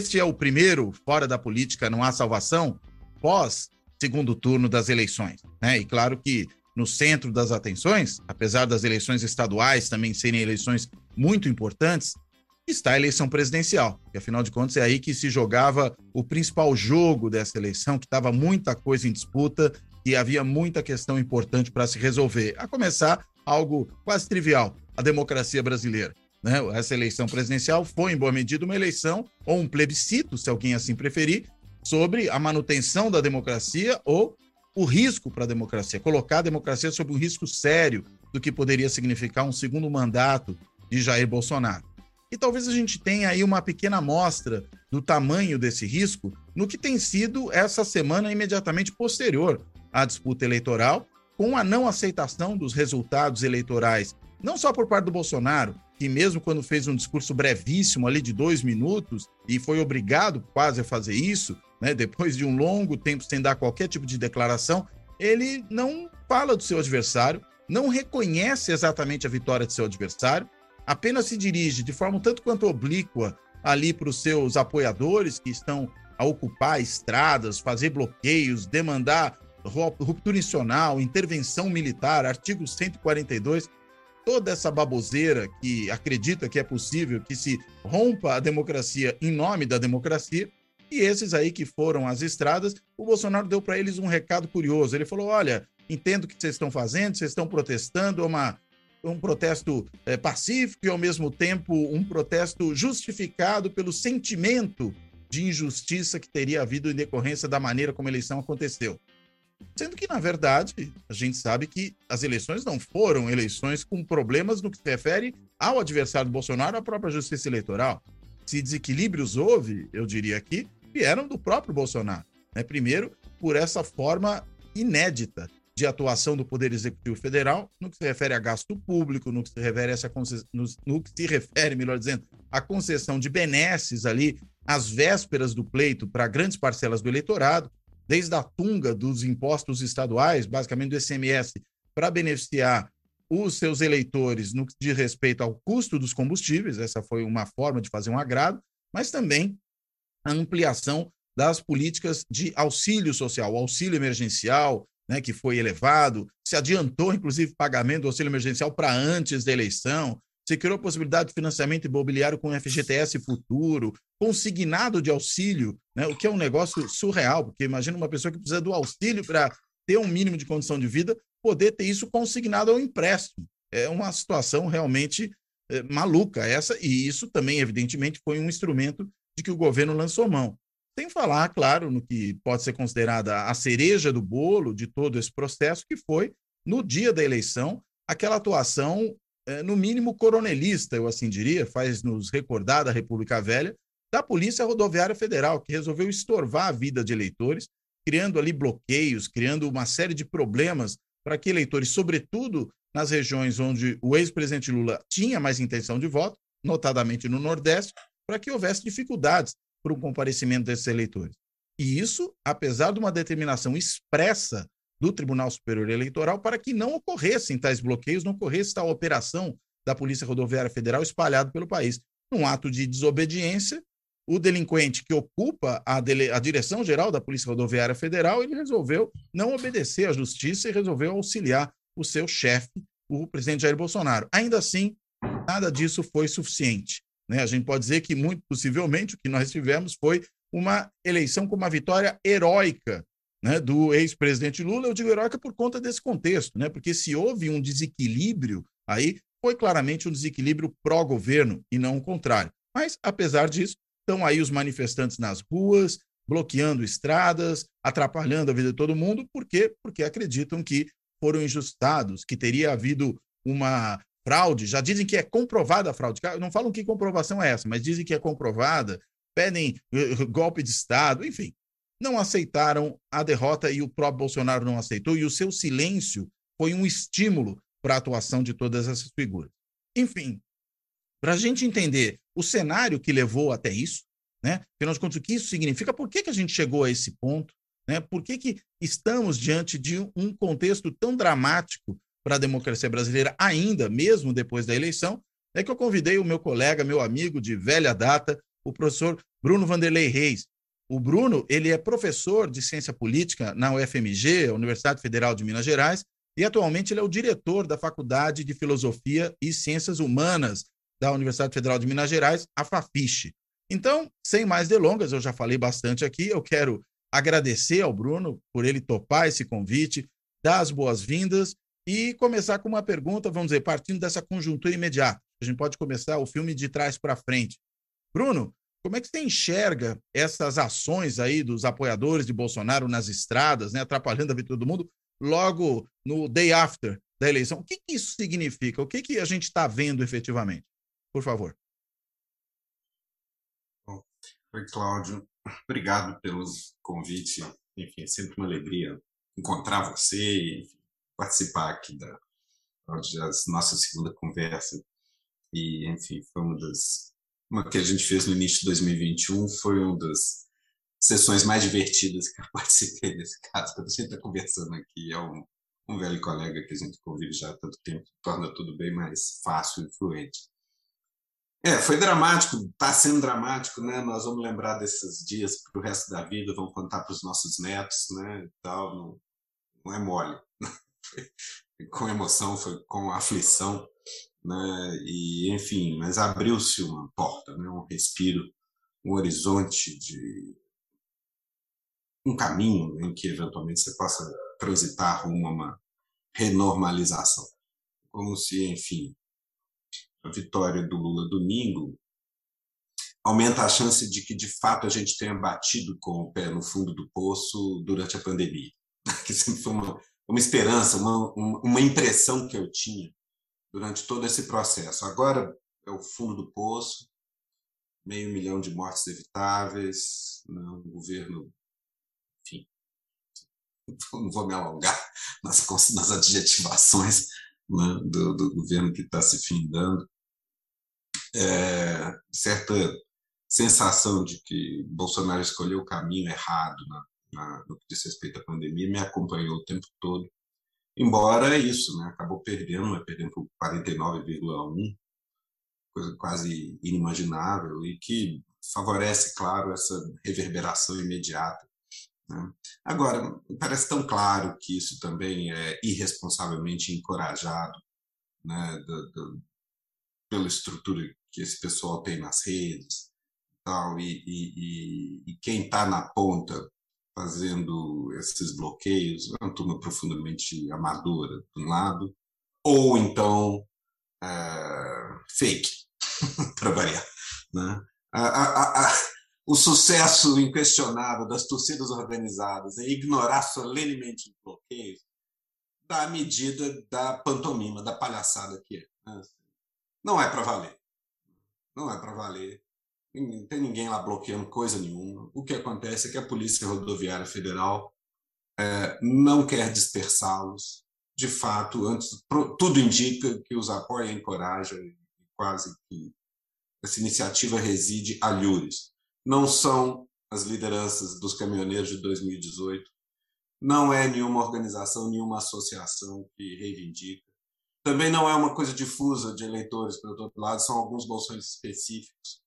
Este é o primeiro Fora da Política Não Há Salvação pós segundo turno das eleições. Né? E claro que no centro das atenções, apesar das eleições estaduais também serem eleições muito importantes, está a eleição presidencial. E afinal de contas é aí que se jogava o principal jogo dessa eleição, que estava muita coisa em disputa e havia muita questão importante para se resolver. A começar algo quase trivial, a democracia brasileira. Né? Essa eleição presidencial foi, em boa medida, uma eleição ou um plebiscito, se alguém assim preferir, sobre a manutenção da democracia ou o risco para a democracia, colocar a democracia sob um risco sério do que poderia significar um segundo mandato de Jair Bolsonaro. E talvez a gente tenha aí uma pequena amostra do tamanho desse risco no que tem sido essa semana imediatamente posterior à disputa eleitoral, com a não aceitação dos resultados eleitorais, não só por parte do Bolsonaro, que mesmo quando fez um discurso brevíssimo ali de dois minutos e foi obrigado quase a fazer isso, né, depois de um longo tempo sem dar qualquer tipo de declaração, ele não fala do seu adversário, não reconhece exatamente a vitória de seu adversário, apenas se dirige de forma tanto quanto oblíqua ali para os seus apoiadores que estão a ocupar estradas, fazer bloqueios, demandar ruptura institucional, intervenção militar, artigo 142 toda essa baboseira que acredita que é possível que se rompa a democracia em nome da democracia. E esses aí que foram às estradas, o Bolsonaro deu para eles um recado curioso. Ele falou: olha, entendo o que vocês estão fazendo, vocês estão protestando, é uma, um protesto é, pacífico e, ao mesmo tempo, um protesto justificado pelo sentimento de injustiça que teria havido em decorrência da maneira como a eleição aconteceu. Sendo que, na verdade, a gente sabe que as eleições não foram eleições com problemas no que se refere ao adversário do Bolsonaro, à própria justiça eleitoral. Se desequilíbrios houve, eu diria aqui, vieram do próprio Bolsonaro. Né? Primeiro, por essa forma inédita de atuação do Poder Executivo Federal no que se refere a gasto público, no que se refere a essa no, no que se refere, melhor dizendo, à concessão de benesses ali às vésperas do pleito para grandes parcelas do eleitorado, desde a tunga dos impostos estaduais, basicamente do SMS, para beneficiar os seus eleitores no que diz respeito ao custo dos combustíveis, essa foi uma forma de fazer um agrado, mas também a ampliação das políticas de auxílio social, o auxílio emergencial, né, que foi elevado, se adiantou, inclusive, pagamento do auxílio emergencial para antes da eleição, se criou a possibilidade de financiamento imobiliário com FGTS futuro, consignado de auxílio, né? o que é um negócio surreal, porque imagina uma pessoa que precisa do auxílio para ter um mínimo de condição de vida, poder ter isso consignado ao empréstimo. É uma situação realmente é, maluca essa, e isso também, evidentemente, foi um instrumento de que o governo lançou mão. Sem falar, claro, no que pode ser considerada a cereja do bolo de todo esse processo, que foi, no dia da eleição, aquela atuação no mínimo coronelista, eu assim diria, faz nos recordar da República Velha, da Polícia Rodoviária Federal, que resolveu estorvar a vida de eleitores, criando ali bloqueios, criando uma série de problemas para que eleitores, sobretudo nas regiões onde o ex-presidente Lula tinha mais intenção de voto, notadamente no Nordeste, para que houvesse dificuldades para o comparecimento desses eleitores. E isso, apesar de uma determinação expressa do Tribunal Superior Eleitoral para que não ocorressem tais bloqueios, não ocorresse tal operação da Polícia Rodoviária Federal espalhado pelo país. Num ato de desobediência, o delinquente que ocupa a, dele, a direção geral da Polícia Rodoviária Federal, ele resolveu não obedecer à justiça e resolveu auxiliar o seu chefe, o presidente Jair Bolsonaro. Ainda assim, nada disso foi suficiente. Né? A gente pode dizer que, muito possivelmente, o que nós tivemos foi uma eleição com uma vitória heróica né, do ex-presidente Lula, eu digo heróica por conta desse contexto, né, porque se houve um desequilíbrio aí, foi claramente um desequilíbrio pró-governo e não o contrário. Mas, apesar disso, estão aí os manifestantes nas ruas, bloqueando estradas, atrapalhando a vida de todo mundo, por quê? Porque acreditam que foram injustados, que teria havido uma fraude, já dizem que é comprovada a fraude. Não falam que comprovação é essa, mas dizem que é comprovada, pedem uh, golpe de Estado, enfim. Não aceitaram a derrota e o próprio Bolsonaro não aceitou, e o seu silêncio foi um estímulo para a atuação de todas essas figuras. Enfim, para a gente entender o cenário que levou até isso, né? Afinal de contas, o que isso significa? Por que, que a gente chegou a esse ponto? Né? Por que, que estamos diante de um contexto tão dramático para a democracia brasileira, ainda, mesmo depois da eleição? É que eu convidei o meu colega, meu amigo de velha data, o professor Bruno Vanderlei Reis. O Bruno, ele é professor de ciência política na UFMG, Universidade Federal de Minas Gerais, e atualmente ele é o diretor da Faculdade de Filosofia e Ciências Humanas da Universidade Federal de Minas Gerais, a FAFISH. Então, sem mais delongas, eu já falei bastante aqui, eu quero agradecer ao Bruno por ele topar esse convite, dar as boas-vindas e começar com uma pergunta, vamos dizer, partindo dessa conjuntura imediata. A gente pode começar o filme de trás para frente. Bruno, como é que você enxerga essas ações aí dos apoiadores de Bolsonaro nas estradas, né, atrapalhando a vida de todo mundo, logo no day after da eleição? O que, que isso significa? O que, que a gente está vendo efetivamente? Por favor. Oi, Cláudio. Obrigado pelo convite. Enfim, é sempre uma alegria encontrar você e participar aqui da, da nossa segunda conversa. E, enfim, foi uma das. Uma que a gente fez no início de 2021 foi uma das sessões mais divertidas que eu participei desse caso. Quando a gente está conversando aqui, é um, um velho colega que a gente convive já há tanto tempo, torna tudo bem mais fácil e fluente. É, foi dramático, está sendo dramático, né? Nós vamos lembrar desses dias para o resto da vida, vamos contar para os nossos netos, né? E tal, não, não é mole. Foi com emoção, foi com aflição, né? E enfim, mas abriu-se uma porta, né? Um respiro, um horizonte de um caminho em que eventualmente você possa transitar rumo a uma renormalização, como se, enfim, a vitória do Lula domingo, aumenta a chance de que, de fato, a gente tenha batido com o pé no fundo do poço durante a pandemia. Que sempre foi uma, uma esperança, uma, uma impressão que eu tinha durante todo esse processo. Agora é o fundo do poço, meio milhão de mortes evitáveis, né, um governo, enfim, não vou me alongar nas, nas adjetivações, né, do, do, governo que está se findando, é, certa sensação de que Bolsonaro escolheu o caminho errado na, na, no que diz respeito à pandemia me acompanhou o tempo todo. Embora isso, né, acabou perdendo, né, perdendo por 49,1, coisa quase inimaginável e que favorece, claro, essa reverberação imediata né? Agora, parece tão claro que isso também é irresponsavelmente encorajado né, do, do, pela estrutura que esse pessoal tem nas redes tal, e, e, e quem está na ponta fazendo esses bloqueios é uma turma profundamente amadora, de um lado, ou então é, fake, para variar. Né? A, a, a, o sucesso inquestionável das torcidas organizadas em ignorar solenemente os bloqueios dá a medida da pantomima, da palhaçada que é. Né? Não é para valer. Não é para valer. Não tem ninguém lá bloqueando coisa nenhuma. O que acontece é que a Polícia Rodoviária Federal é, não quer dispersá-los. De fato, antes, tudo indica que os apoia e encoraja, quase que essa iniciativa reside a Lures não são as lideranças dos caminhoneiros de 2018, não é nenhuma organização, nenhuma associação que reivindica. Também não é uma coisa difusa de eleitores pelo outro lado, são alguns bolsões específicos.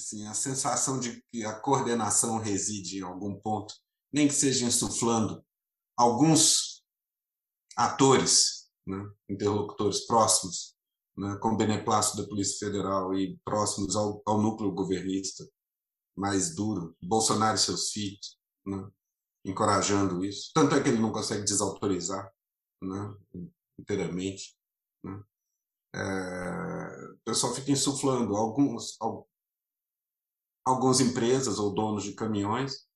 Assim, a sensação de que a coordenação reside em algum ponto, nem que seja insuflando alguns atores, né, interlocutores próximos, né, com beneplácito da Polícia Federal e próximos ao, ao núcleo governista mais duro, Bolsonaro e seus filhos, né, encorajando isso. Tanto é que ele não consegue desautorizar né, inteiramente. Né. É, o pessoal fica insuflando alguns, algumas empresas ou donos de caminhões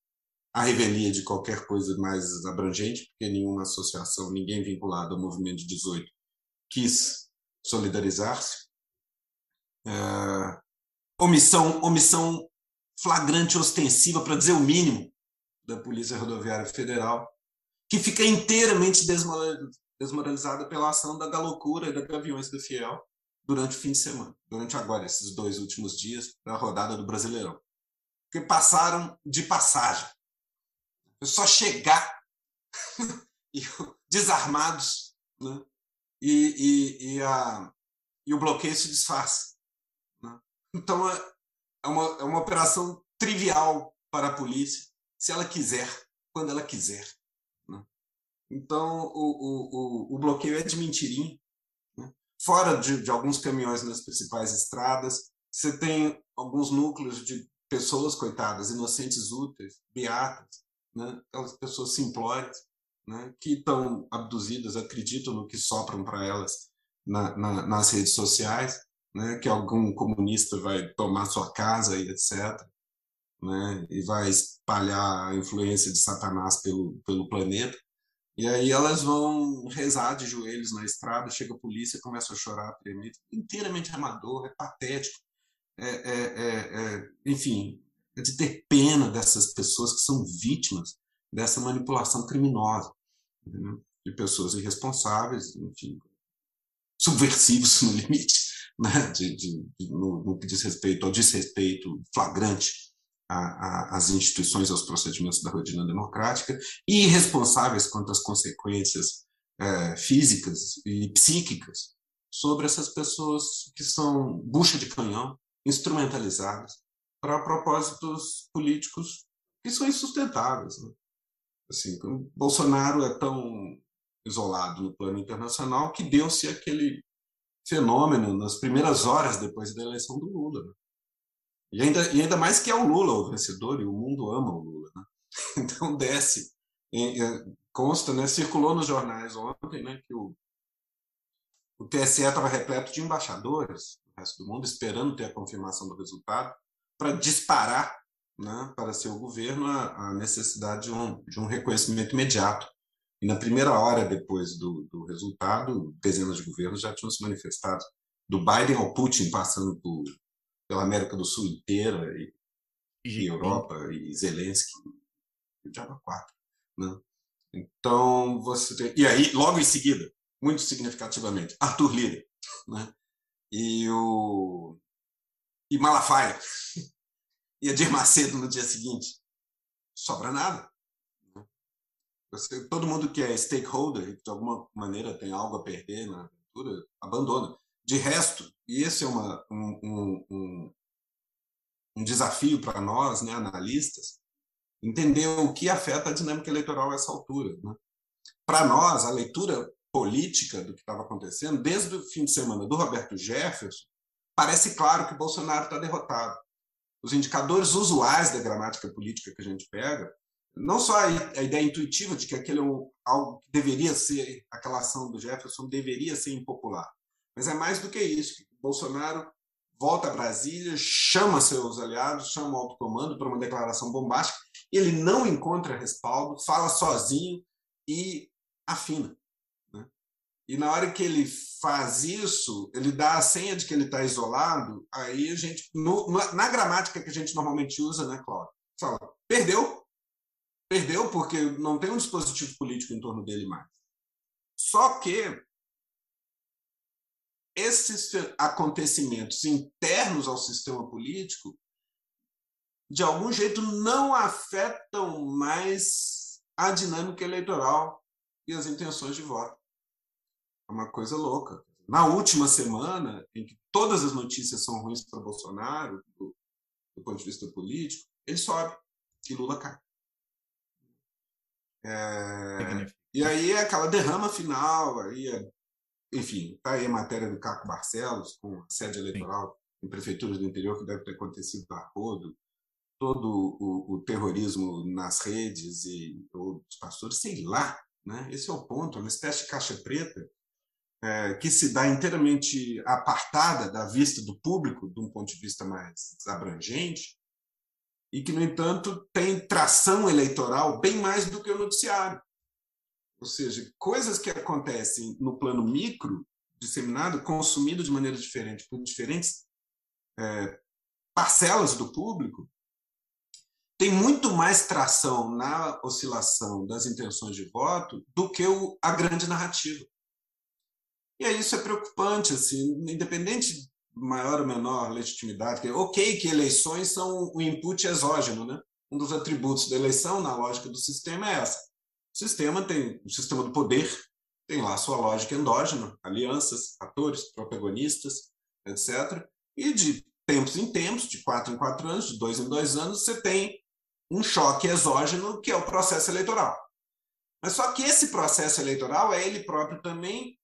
a revelia de qualquer coisa mais abrangente, porque nenhuma associação, ninguém vinculado ao movimento de 18 quis solidarizar-se. É, omissão, omissão flagrante ostensiva, para dizer o mínimo, da Polícia Rodoviária Federal, que fica inteiramente desmoralizada pela ação da Galocura e da Gaviões do Fiel durante o fim de semana, durante agora, esses dois últimos dias da rodada do Brasileirão. Porque passaram de passagem. É só chegar desarmados, né? e, e, e, a, e o bloqueio se disfarça. Né? Então, é, é uma, é uma operação trivial para a polícia, se ela quiser, quando ela quiser. Né? Então, o, o, o, o, bloqueio é de mentirinha. Fora de, de alguns caminhões nas principais estradas, você tem alguns núcleos de pessoas, coitadas, inocentes úteis, beatas, né? aquelas pessoas simplórias, né? que estão abduzidas, acreditam no que sopram para elas na, na, nas redes sociais, né? que algum comunista vai tomar sua casa e etc. Né? E vai espalhar a influência de Satanás pelo, pelo planeta. E aí elas vão rezar de joelhos na estrada, chega a polícia, começa a chorar, tremer, inteiramente amador, é patético. É, é, é, é, enfim, é de ter pena dessas pessoas que são vítimas dessa manipulação criminosa, de pessoas irresponsáveis, enfim, subversivos no limite, né? de, de, de no, no, que diz respeito ao desrespeito flagrante às instituições, aos procedimentos da rotina democrática, e irresponsáveis quanto às consequências é, físicas e psíquicas sobre essas pessoas que são bucha de canhão, instrumentalizadas para propósitos políticos que são insustentáveis. Né? Assim, Bolsonaro é tão isolado no plano internacional que deu-se aquele fenômeno nas primeiras horas depois da eleição do Lula. Né? E, ainda, e ainda mais que é o Lula o vencedor e o mundo ama o Lula. Né? Então desce. E, consta, né, circulou nos jornais ontem né, que o, o TSE estava repleto de embaixadores no resto do mundo, esperando ter a confirmação do resultado, para disparar né, para seu governo a, a necessidade de um, de um reconhecimento imediato. E na primeira hora depois do, do resultado, dezenas de governos já tinham se manifestado, do Biden ao Putin, passando por, pela América do Sul inteira, e, e Europa, e Zelensky, e o Diabo 4. Né? Então, você tem... E aí, logo em seguida, muito significativamente, Arthur Lira, né? e o e Malafaia, e Edir Macedo no dia seguinte. Sobra nada. Você, todo mundo que é stakeholder, de alguma maneira tem algo a perder na aventura, abandona. De resto, e esse é uma, um, um, um, um desafio para nós, né, analistas, entender o que afeta a dinâmica eleitoral a essa altura. Né? Para nós, a leitura política do que estava acontecendo, desde o fim de semana do Roberto Jefferson, parece claro que Bolsonaro está derrotado os indicadores usuais da gramática política que a gente pega, não só a, ideia intuitiva de que aquele é algo que deveria ser, aquela ação do Jefferson deveria ser impopular, mas é mais do que isso. Bolsonaro volta a Brasília, chama seus aliados, chama o alto comando para uma declaração bombástica, ele não encontra respaldo, fala sozinho e afina. E na hora que ele faz isso, ele dá a senha de que ele está isolado, aí a gente, no, na gramática que a gente normalmente usa, né, Cláudio? Fala, perdeu. Perdeu porque não tem um dispositivo político em torno dele mais. Só que esses acontecimentos internos ao sistema político, de algum jeito, não afetam mais a dinâmica eleitoral e as intenções de voto. É uma coisa louca. Na última semana, em que todas as notícias são ruins para Bolsonaro, do, do, ponto de vista político, ele sobe e Lula cai. É, e aí é aquela derrama final, aí é, enfim, está aí a matéria do Caco Barcelos, com a sede eleitoral Sim. em prefeituras do interior, que deve ter acontecido a rodo, todo o, o, terrorismo nas redes e os pastores, sei lá, né? esse é o ponto, é uma espécie de caixa preta é, que se dá inteiramente apartada da vista do público, de um ponto de vista mais abrangente, e que, no entanto, tem tração eleitoral bem mais do que o noticiário. Ou seja, coisas que acontecem no plano micro disseminado, consumido de maneira diferente por diferentes é, parcelas do público, tem muito mais tração na oscilação das intenções de voto do que o, a grande narrativa. E aí isso é preocupante, assim, independente de maior ou menor legitimidade. Que, ok que eleições são o input exógeno, né? Um dos atributos da eleição, na lógica do sistema, é essa. O sistema tem o sistema do poder, tem lá sua lógica endógena, alianças, atores, protagonistas, etc. E de tempos em tempos, de quatro em quatro anos, de dois em dois anos, você tem um choque exógeno que é o processo eleitoral. Mas só que esse processo eleitoral é ele próprio também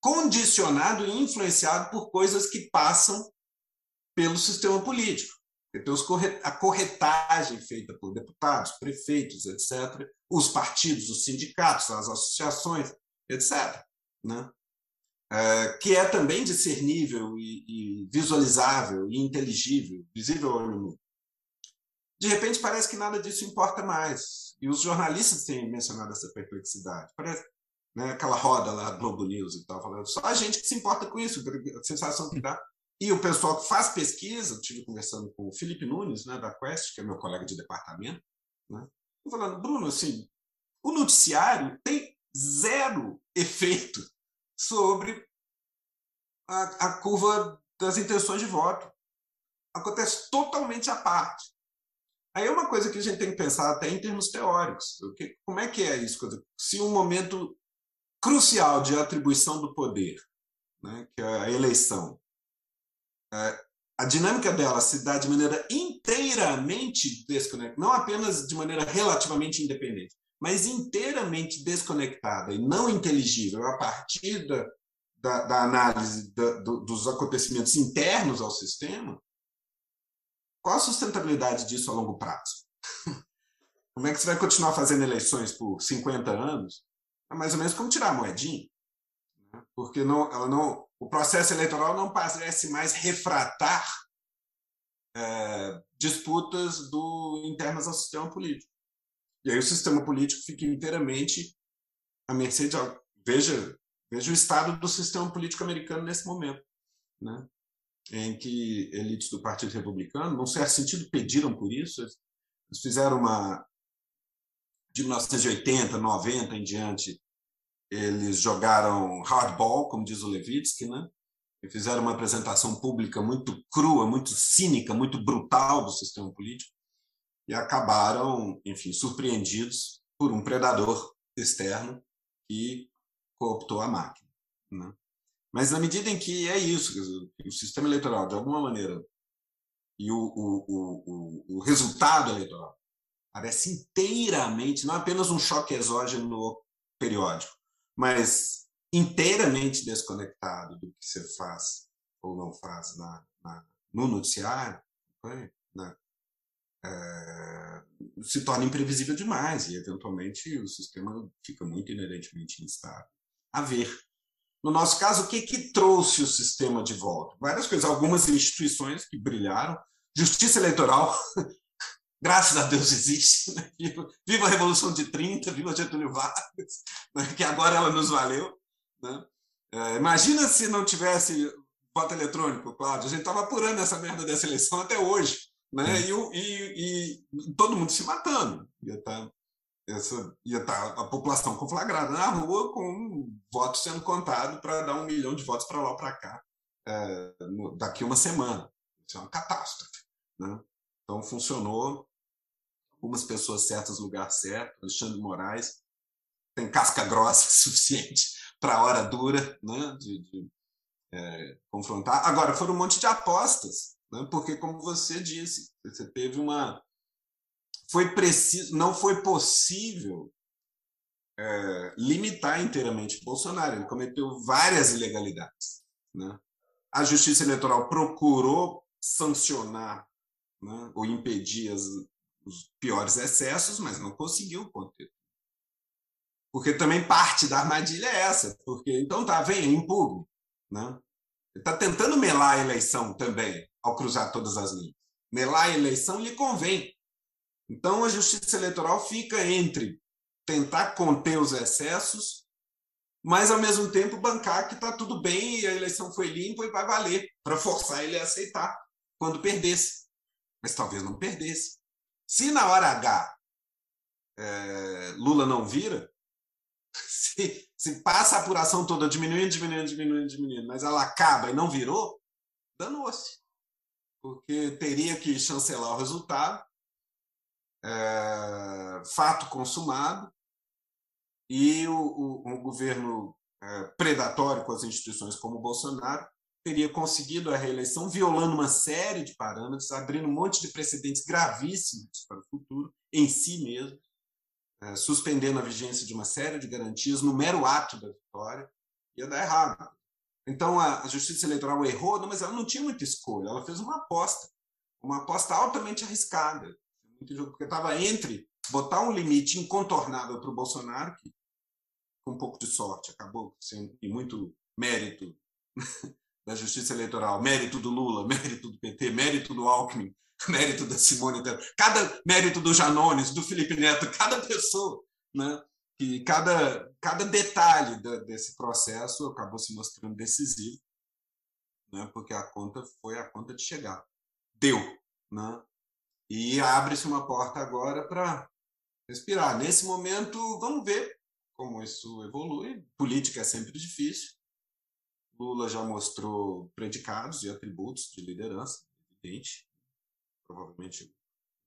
condicionado e influenciado por coisas que passam pelo sistema político. Tem a corretagem feita por deputados, prefeitos, etc., os partidos, os sindicatos, as associações, etc. Né? É, que é também discernível e, e, visualizável e inteligível, visível ao olho nu. De repente, parece que nada disso importa mais. E os jornalistas têm mencionado essa perplexidade. Parece né, aquela roda lá, Globo News e tal, falando só a gente que se importa com isso, a sensação que dá. E o pessoal que faz pesquisa, estive conversando com o Felipe Nunes, né, da Quest, que é meu colega de departamento, né, falando, Bruno, assim, o noticiário tem zero efeito sobre a, a curva das intenções de voto. Acontece totalmente à parte. Aí é uma coisa que a gente tem que pensar até em termos teóricos. Como é que é isso? Se um momento crucial de atribuição do poder, né, que é a eleição, a dinâmica dela se dá de maneira inteiramente desconectada, não apenas de maneira relativamente independente, mas inteiramente desconectada e não inteligível a partir da, da, da análise da, do, dos acontecimentos internos ao sistema, qual a sustentabilidade disso a longo prazo? Como é que você vai continuar fazendo eleições por 50 anos? É mais ou menos como tirar a moedinha. Né? Porque não, ela não, o processo eleitoral não parece mais refratar é, disputas do, internas ao sistema político. E aí o sistema político fica inteiramente à mercê de. Veja, veja o estado do sistema político americano nesse momento. Né? em que elites do Partido Republicano, num certo sentido, pediram por isso. Eles fizeram uma. De 1980, 90 em diante, eles jogaram hardball, como diz o Levitsky, né? e fizeram uma apresentação pública muito crua, muito cínica, muito brutal do sistema político, e acabaram, enfim, surpreendidos por um predador externo que cooptou a máquina. Né? Mas na medida em que é isso, o sistema eleitoral, de alguma maneira, e o, o, o, o resultado eleitoral parece inteiramente, não apenas um choque exógeno periódico, mas inteiramente desconectado do que você faz ou não faz na, na no noticiário, né? é, se torna imprevisível demais e, eventualmente, o sistema fica muito inerentemente instável. A ver no nosso caso, o que, que trouxe o sistema de volta? Várias coisas, algumas instituições que brilharam, justiça eleitoral, graças a Deus existe, né? viva, a Revolução de 30, viva Getúlio Vargas, né? que agora ela nos valeu. Né? É, imagina se não tivesse voto eletrônico, Cláudio, a gente estava apurando essa merda dessa eleição até hoje, né? E, e, e, todo mundo se matando, ia estar tá essa ia estar tá a população conflagrada na rua com votos sendo contado para dar um milhão de votos para lá ou para cá é, no, daqui uma semana. Isso é uma catástrofe. Né? Então funcionou. Algumas pessoas certas no lugar certo. Alexandre Moraes tem casca grossa suficiente para a hora dura né? de, de é, confrontar. Agora, foram um monte de apostas, né? porque, como você disse, você teve uma foi preciso, não foi possível é, limitar inteiramente Bolsonaro. Ele cometeu várias ilegalidades. Né? A Justiça Eleitoral procurou sancionar né, ou impedir as, os piores excessos, mas não conseguiu conter. Porque também parte da armadilha é essa. Porque, então tá, vem, impugno. Né? Ele está tentando melar a eleição também, ao cruzar todas as linhas. Melar a eleição lhe convém, então, a justiça eleitoral fica entre tentar conter os excessos mas ao mesmo tempo bancar que está tudo bem e a eleição foi limpa e vai valer, para forçar ele a aceitar quando perdesse. Mas talvez não perdesse. Se na hora H é, Lula não vira, se, se passa a apuração toda diminuindo, diminuindo, diminuindo, diminuindo, mas ela acaba e não virou, danou-se. Porque teria que chancelar o resultado, é, fato consumado, e o, o, um governo é, predatório com as instituições como o Bolsonaro teria conseguido a reeleição violando uma série de parâmetros, abrindo um monte de precedentes gravíssimos para o futuro, em si mesmo, é, suspendendo a vigência de uma série de garantias no mero ato da vitória, ia dar errado. Então a, Justiça Eleitoral errou, mas ela não tinha muita escolha, ela fez uma aposta, uma aposta altamente arriscada, porque estava entre botar um limite incontornável para o Bolsonaro, que com um pouco de sorte, acabou sendo e muito mérito da Justiça Eleitoral, mérito do Lula, mérito do PT, mérito do Alckmin, mérito da Simone Tebet, cada mérito do Janones, do Felipe Neto, cada pessoa, né? Que cada cada detalhe da, desse processo acabou se mostrando decisivo, né? Porque a conta foi a conta de chegar, deu, né? E abre-se uma porta agora para respirar. Nesse momento, vamos ver como isso evolui. Política é sempre difícil. Lula já mostrou predicados e atributos de liderança, evidente. Provavelmente o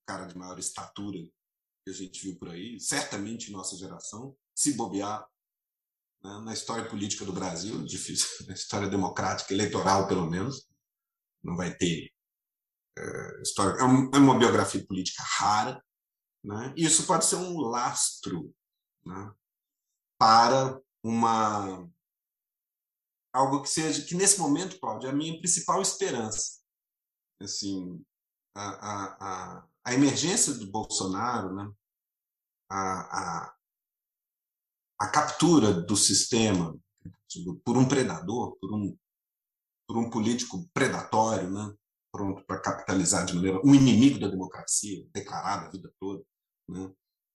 cara de maior estatura que a gente viu por aí, certamente nossa geração, se bobear né, na história política do Brasil, difícil, na história democrática, eleitoral pelo menos, não vai ter é, história. É, é uma biografia política rara, né? Isso pode ser um lastro né? para uma algo que seja que nesse momento, Cláudio, é a minha principal esperança. Assim, a, a, a, a emergência do Bolsonaro, né? a, a, a captura do sistema por um predador, por um, por um político predatório, né? pronto para capitalizar de maneira um inimigo da democracia, declarado a vida toda, né?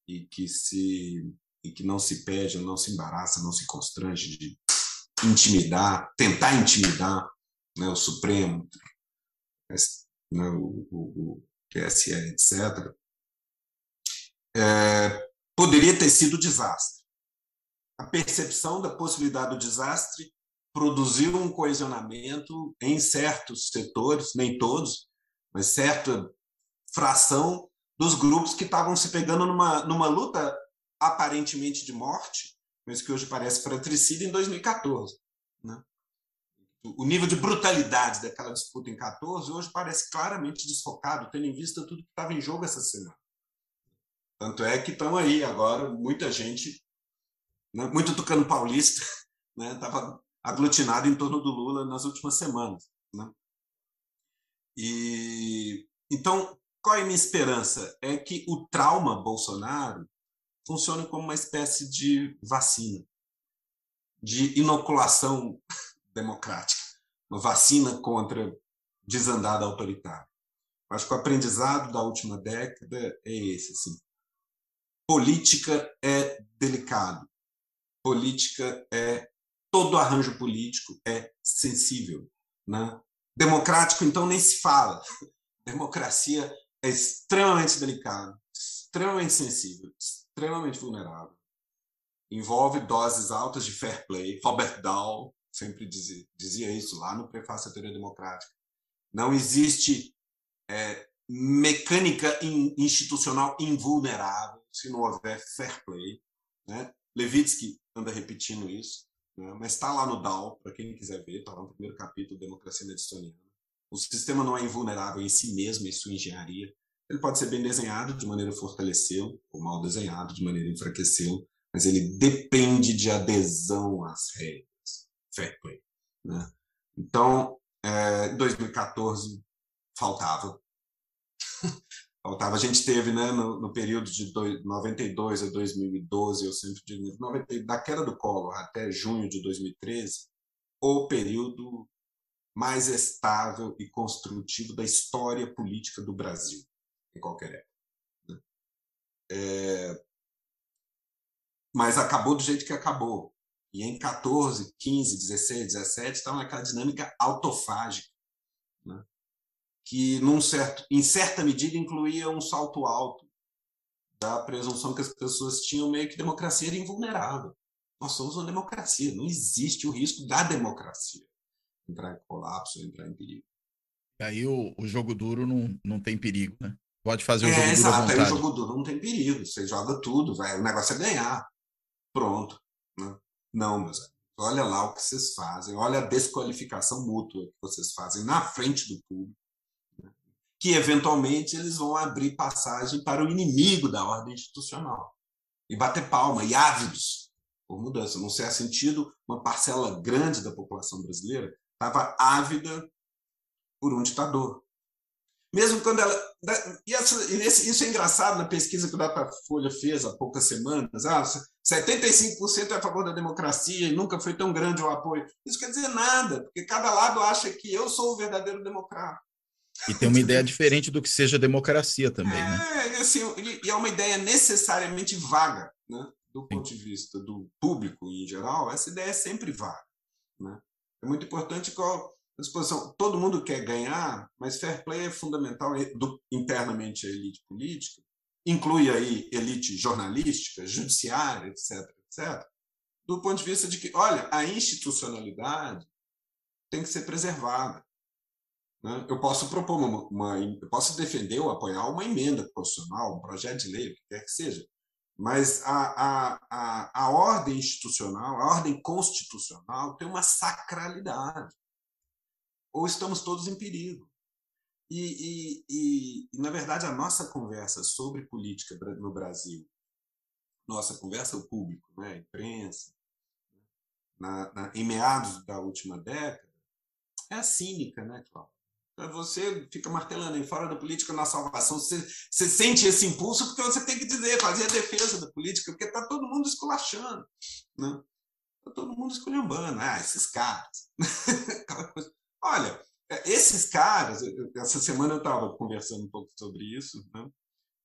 e que se e que não se pede, não se embaraça, não se constrange de intimidar, tentar intimidar né, o Supremo, né, o, o, o TSE, etc., é, poderia ter sido desastre. A percepção da possibilidade do desastre produziu um coesionamento em certos setores, nem todos, mas certa fração dos grupos que estavam se pegando numa, numa luta aparentemente de morte, mas que hoje parece fratricida em 2014. Né? O nível de brutalidade daquela disputa em 14 hoje parece claramente desfocado, tendo em vista tudo que estava em jogo essa semana. Tanto é que estão aí agora muita gente, né, muito tucano paulista, estava né, aglutinado em torno do Lula nas últimas semanas. Né? E então qual é a minha esperança? É que o trauma Bolsonaro funcione como uma espécie de vacina, de inoculação democrática, uma vacina contra desandada autoritária. Acho que o aprendizado da última década é esse. Assim. Política é delicado. Política é. Todo arranjo político é sensível. Né? Democrático, então, nem se fala. Democracia é extremamente delicado, extremamente sensível, extremamente vulnerável. Envolve doses altas de fair play. Robert Dahl sempre dizia, dizia isso lá no prefácio da teoria democrática. Não existe é, mecânica in, institucional invulnerável se não houver fair play. Né? Levitsky anda repetindo isso, né? mas está lá no Dahl, para quem quiser ver, está lá no primeiro capítulo, Democracia Mediterrânea. O sistema não é invulnerável em si mesmo, em sua engenharia. Ele pode ser bem desenhado de maneira a fortalecê-lo, ou mal desenhado de maneira a enfraquecê-lo, mas ele depende de adesão às regras. Fair play. Né? Então, é, em 2014, faltava. faltava. A gente teve, né, no, no período de do, 92 a 2012, eu sempre digo, 90, da queda do Collor até junho de 2013, o período mais estável e construtivo da história política do Brasil, em qualquer época. Né? É... Mas acabou do jeito que acabou. E em 14, 15, 16, 17 estava naquela dinâmica autofágica, né? que num certo, em certa medida incluía um salto alto da presunção que as pessoas tinham meio que democracia era invulnerável. Nós somos uma democracia, não existe o risco da democracia entrar em colapso, entrar em perigo. E aí o, o jogo duro não, não tem perigo, né? Pode fazer o é, jogo duro exato. Aí o jogo duro não tem perigo, você joga tudo, vai, o negócio é ganhar. Pronto. Né? Não, meus amigos. Olha lá o que vocês fazem, olha a desqualificação mútua que vocês fazem na frente do público, né? que eventualmente eles vão abrir passagem para o inimigo da ordem institucional e bater palma, e ávidos por mudança. Não sei sentido, uma parcela grande da população brasileira estava ávida por um ditador. Mesmo quando ela. E, essa, e isso é engraçado na pesquisa que o Datafolha fez há poucas semanas. Ah, 75% é a favor da democracia e nunca foi tão grande o apoio. Isso quer dizer nada, porque cada lado acha que eu sou o verdadeiro democrata. E tem uma ideia diferente do que seja democracia também, é, né? Assim, e é uma ideia necessariamente vaga, né? Do ponto Sim. de vista do público em geral, essa ideia é sempre vaga, né? É muito importante qual disposição. Todo mundo quer ganhar, mas fair play é fundamental do, internamente a elite política, inclui aí elite jornalística, judiciária, etc, etc, do ponto de vista de que, olha, a institucionalidade tem que ser preservada. Né? Eu posso propor uma, uma, eu posso defender ou apoiar uma emenda constitucional, um projeto de lei, o que quer que seja, mas a, a, a, a ordem institucional, a ordem constitucional tem uma sacralidade. Ou estamos todos em perigo. E, e, e, na verdade, a nossa conversa sobre política no Brasil, nossa conversa o público, né, a imprensa, na, na, em meados da última década, é cínica, né, Cláudio? Você fica martelando em fora da política na salvação. Você, você sente esse impulso porque você tem que dizer, fazer a defesa da política, porque está todo mundo esculachando. Né? Está todo mundo esculhambando. Ah, esses caras. Olha, é, esses caras, essa semana eu estava conversando um pouco sobre isso, né?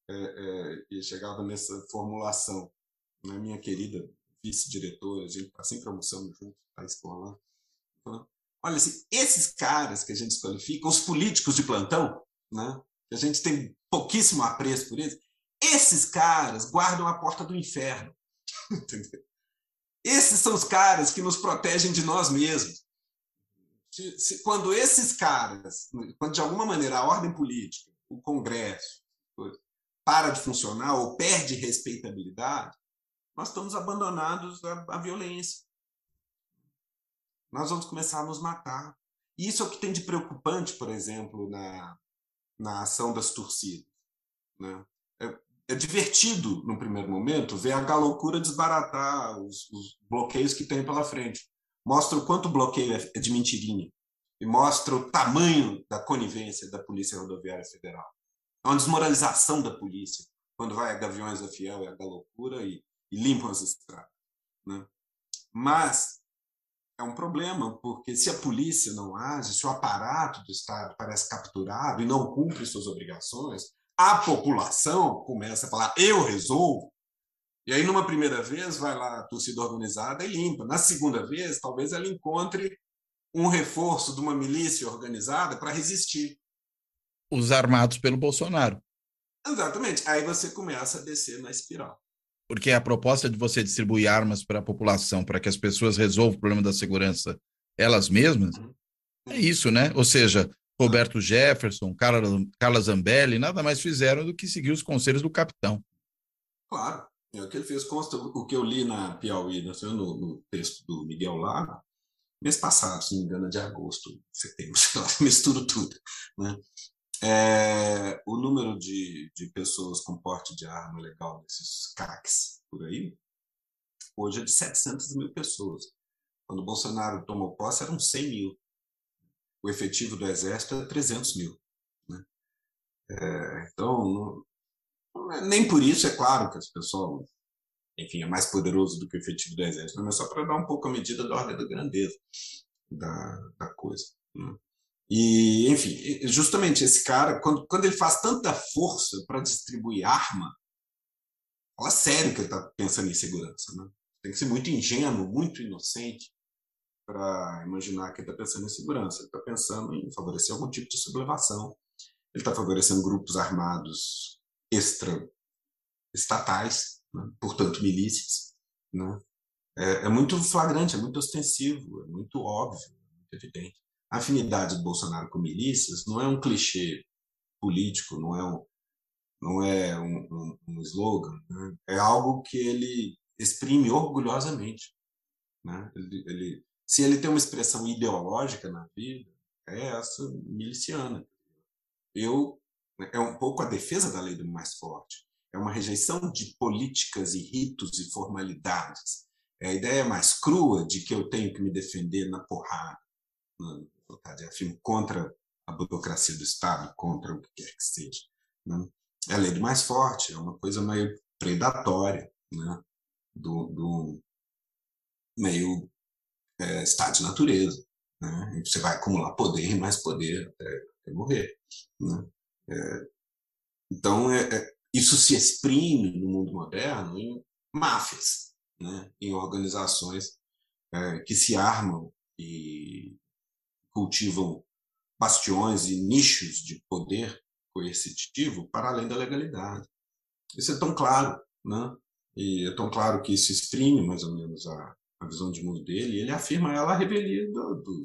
É, é, e chegava nessa formulação. Né? Minha querida vice-diretora, a gente está sempre almoçando junto, está escola. Olha, assim, esses caras que a gente desqualifica, os políticos de plantão, né, que a gente tem pouquíssimo apreço por eles, esses caras guardam a porta do inferno. Entendeu? Esses são os caras que nos protegem de nós mesmos. Se, se, quando esses caras, quando de alguma maneira a ordem política, o Congresso, para de funcionar ou perde respeitabilidade, nós estamos abandonados à, à violência nós vamos começar a nos matar. E isso é o que tem de preocupante, por exemplo, na, na ação das torcidas. Né? É, é divertido, no primeiro momento, ver a galocura desbaratar os, os, bloqueios que tem pela frente. Mostra o quanto o bloqueio é, é de mentirinha. E mostra o tamanho da conivência da Polícia Rodoviária Federal. É uma desmoralização da polícia, quando vai a Gaviões da Fiel e a galocura e, e limpam as estradas. Né? Mas é um problema, porque se a polícia não age, se o aparato do Estado parece capturado e não cumpre suas obrigações, a população começa a falar: eu resolvo. E aí, numa primeira vez, vai lá a torcida organizada e limpa. Na segunda vez, talvez ela encontre um reforço de uma milícia organizada para resistir. Os armados pelo Bolsonaro. Exatamente. Aí você começa a descer na espiral porque a proposta de você distribuir armas para a população, para que as pessoas resolvam o problema da segurança elas mesmas, uhum. é isso, né? Ou seja, Roberto Jefferson, Carla, Carla Zambelli, nada mais fizeram do que seguir os conselhos do capitão. Claro, é o que ele fez, consta o que eu li na Piauí, no, no texto do Miguel Lago, mês passado, se não me engano, de agosto, setembro, sei lá, misturo tudo, né? É, o número de, de pessoas com porte de arma legal nesses CACs por aí, hoje é de 700 mil pessoas. Quando o Bolsonaro tomou posse, eram 100 mil. O efetivo do Exército é 300 mil. Né? É, então, é, nem por isso é claro que as pessoas, enfim, é mais poderoso do que o efetivo do Exército, mas só para dar um pouco a medida da ordem da grandeza da, da coisa. Né? E, enfim, justamente esse cara, quando, quando ele faz tanta força para distribuir arma, fala sério que ele está pensando em segurança. Né? tem que ser muito ingênuo, muito inocente para imaginar que ele está pensando em segurança. Ele está pensando em favorecer algum tipo de sublevação. Ele está favorecendo grupos armados extra-estatais, né? portanto, milícias. Né? É, é, muito flagrante, é muito ostensivo, é muito óbvio, é muito evidente. A afinidade do Bolsonaro com milícias não é um clichê político, não é um, não é um, um, um slogan, né? é algo que ele exprime orgulhosamente. Né? Ele, ele, se ele tem uma expressão ideológica na vida, é essa miliciana. Eu é um pouco a defesa da lei do mais forte. É uma rejeição de políticas e ritos e formalidades. É a ideia mais crua de que eu tenho que me defender na porrada, na, afirmo, contra a burocracia do Estado, contra o que quer que seja. Né? É a lei do mais forte, é uma coisa meio predatória, né? do, do meio é, estado de natureza. Né? Você vai acumular poder e mais poder até, até morrer. Né? É, então, é, isso se exprime no mundo moderno em máfias, né? em organizações é, que se armam e cultivam bastiões e nichos de poder coercitivo para além da legalidade. Isso é tão claro, né? E é tão claro que isso exprime mais ou menos a, a visão de mundo dele, ele afirma ela a revelia do, do, do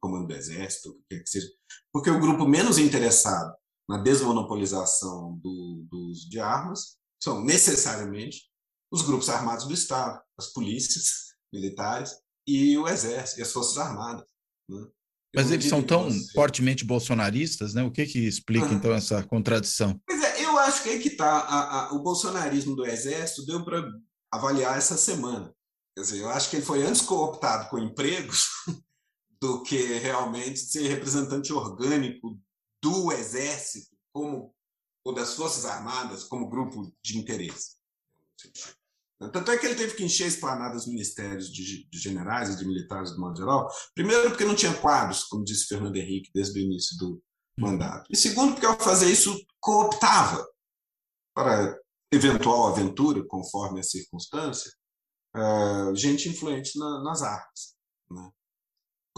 comando do exército, o que quer que seja. Porque o grupo menos interessado na desmonopolização do, do uso de armas são necessariamente os grupos armados do Estado, as polícias militares e o exército e as forças armadas. Né? Mas eles são tão você... fortemente bolsonaristas, né? O que que explica uhum. então essa contradição? Pois é, eu acho que aí que está o bolsonarismo do exército deu para avaliar essa semana. Quer dizer, eu acho que ele foi antes cooptado com empregos do que realmente ser representante orgânico do Exército como ou das Forças Armadas como grupo de interesse. Tanto é que ele teve que encher esplanadas ministérios de, de, generais e de militares, do modo geral. Primeiro, porque não tinha quadros, como disse Fernando Henrique desde o início do uhum. mandato. E segundo, porque ao fazer isso, cooptava para eventual aventura, conforme a circunstância, uh, gente influente na, nas artes. Né?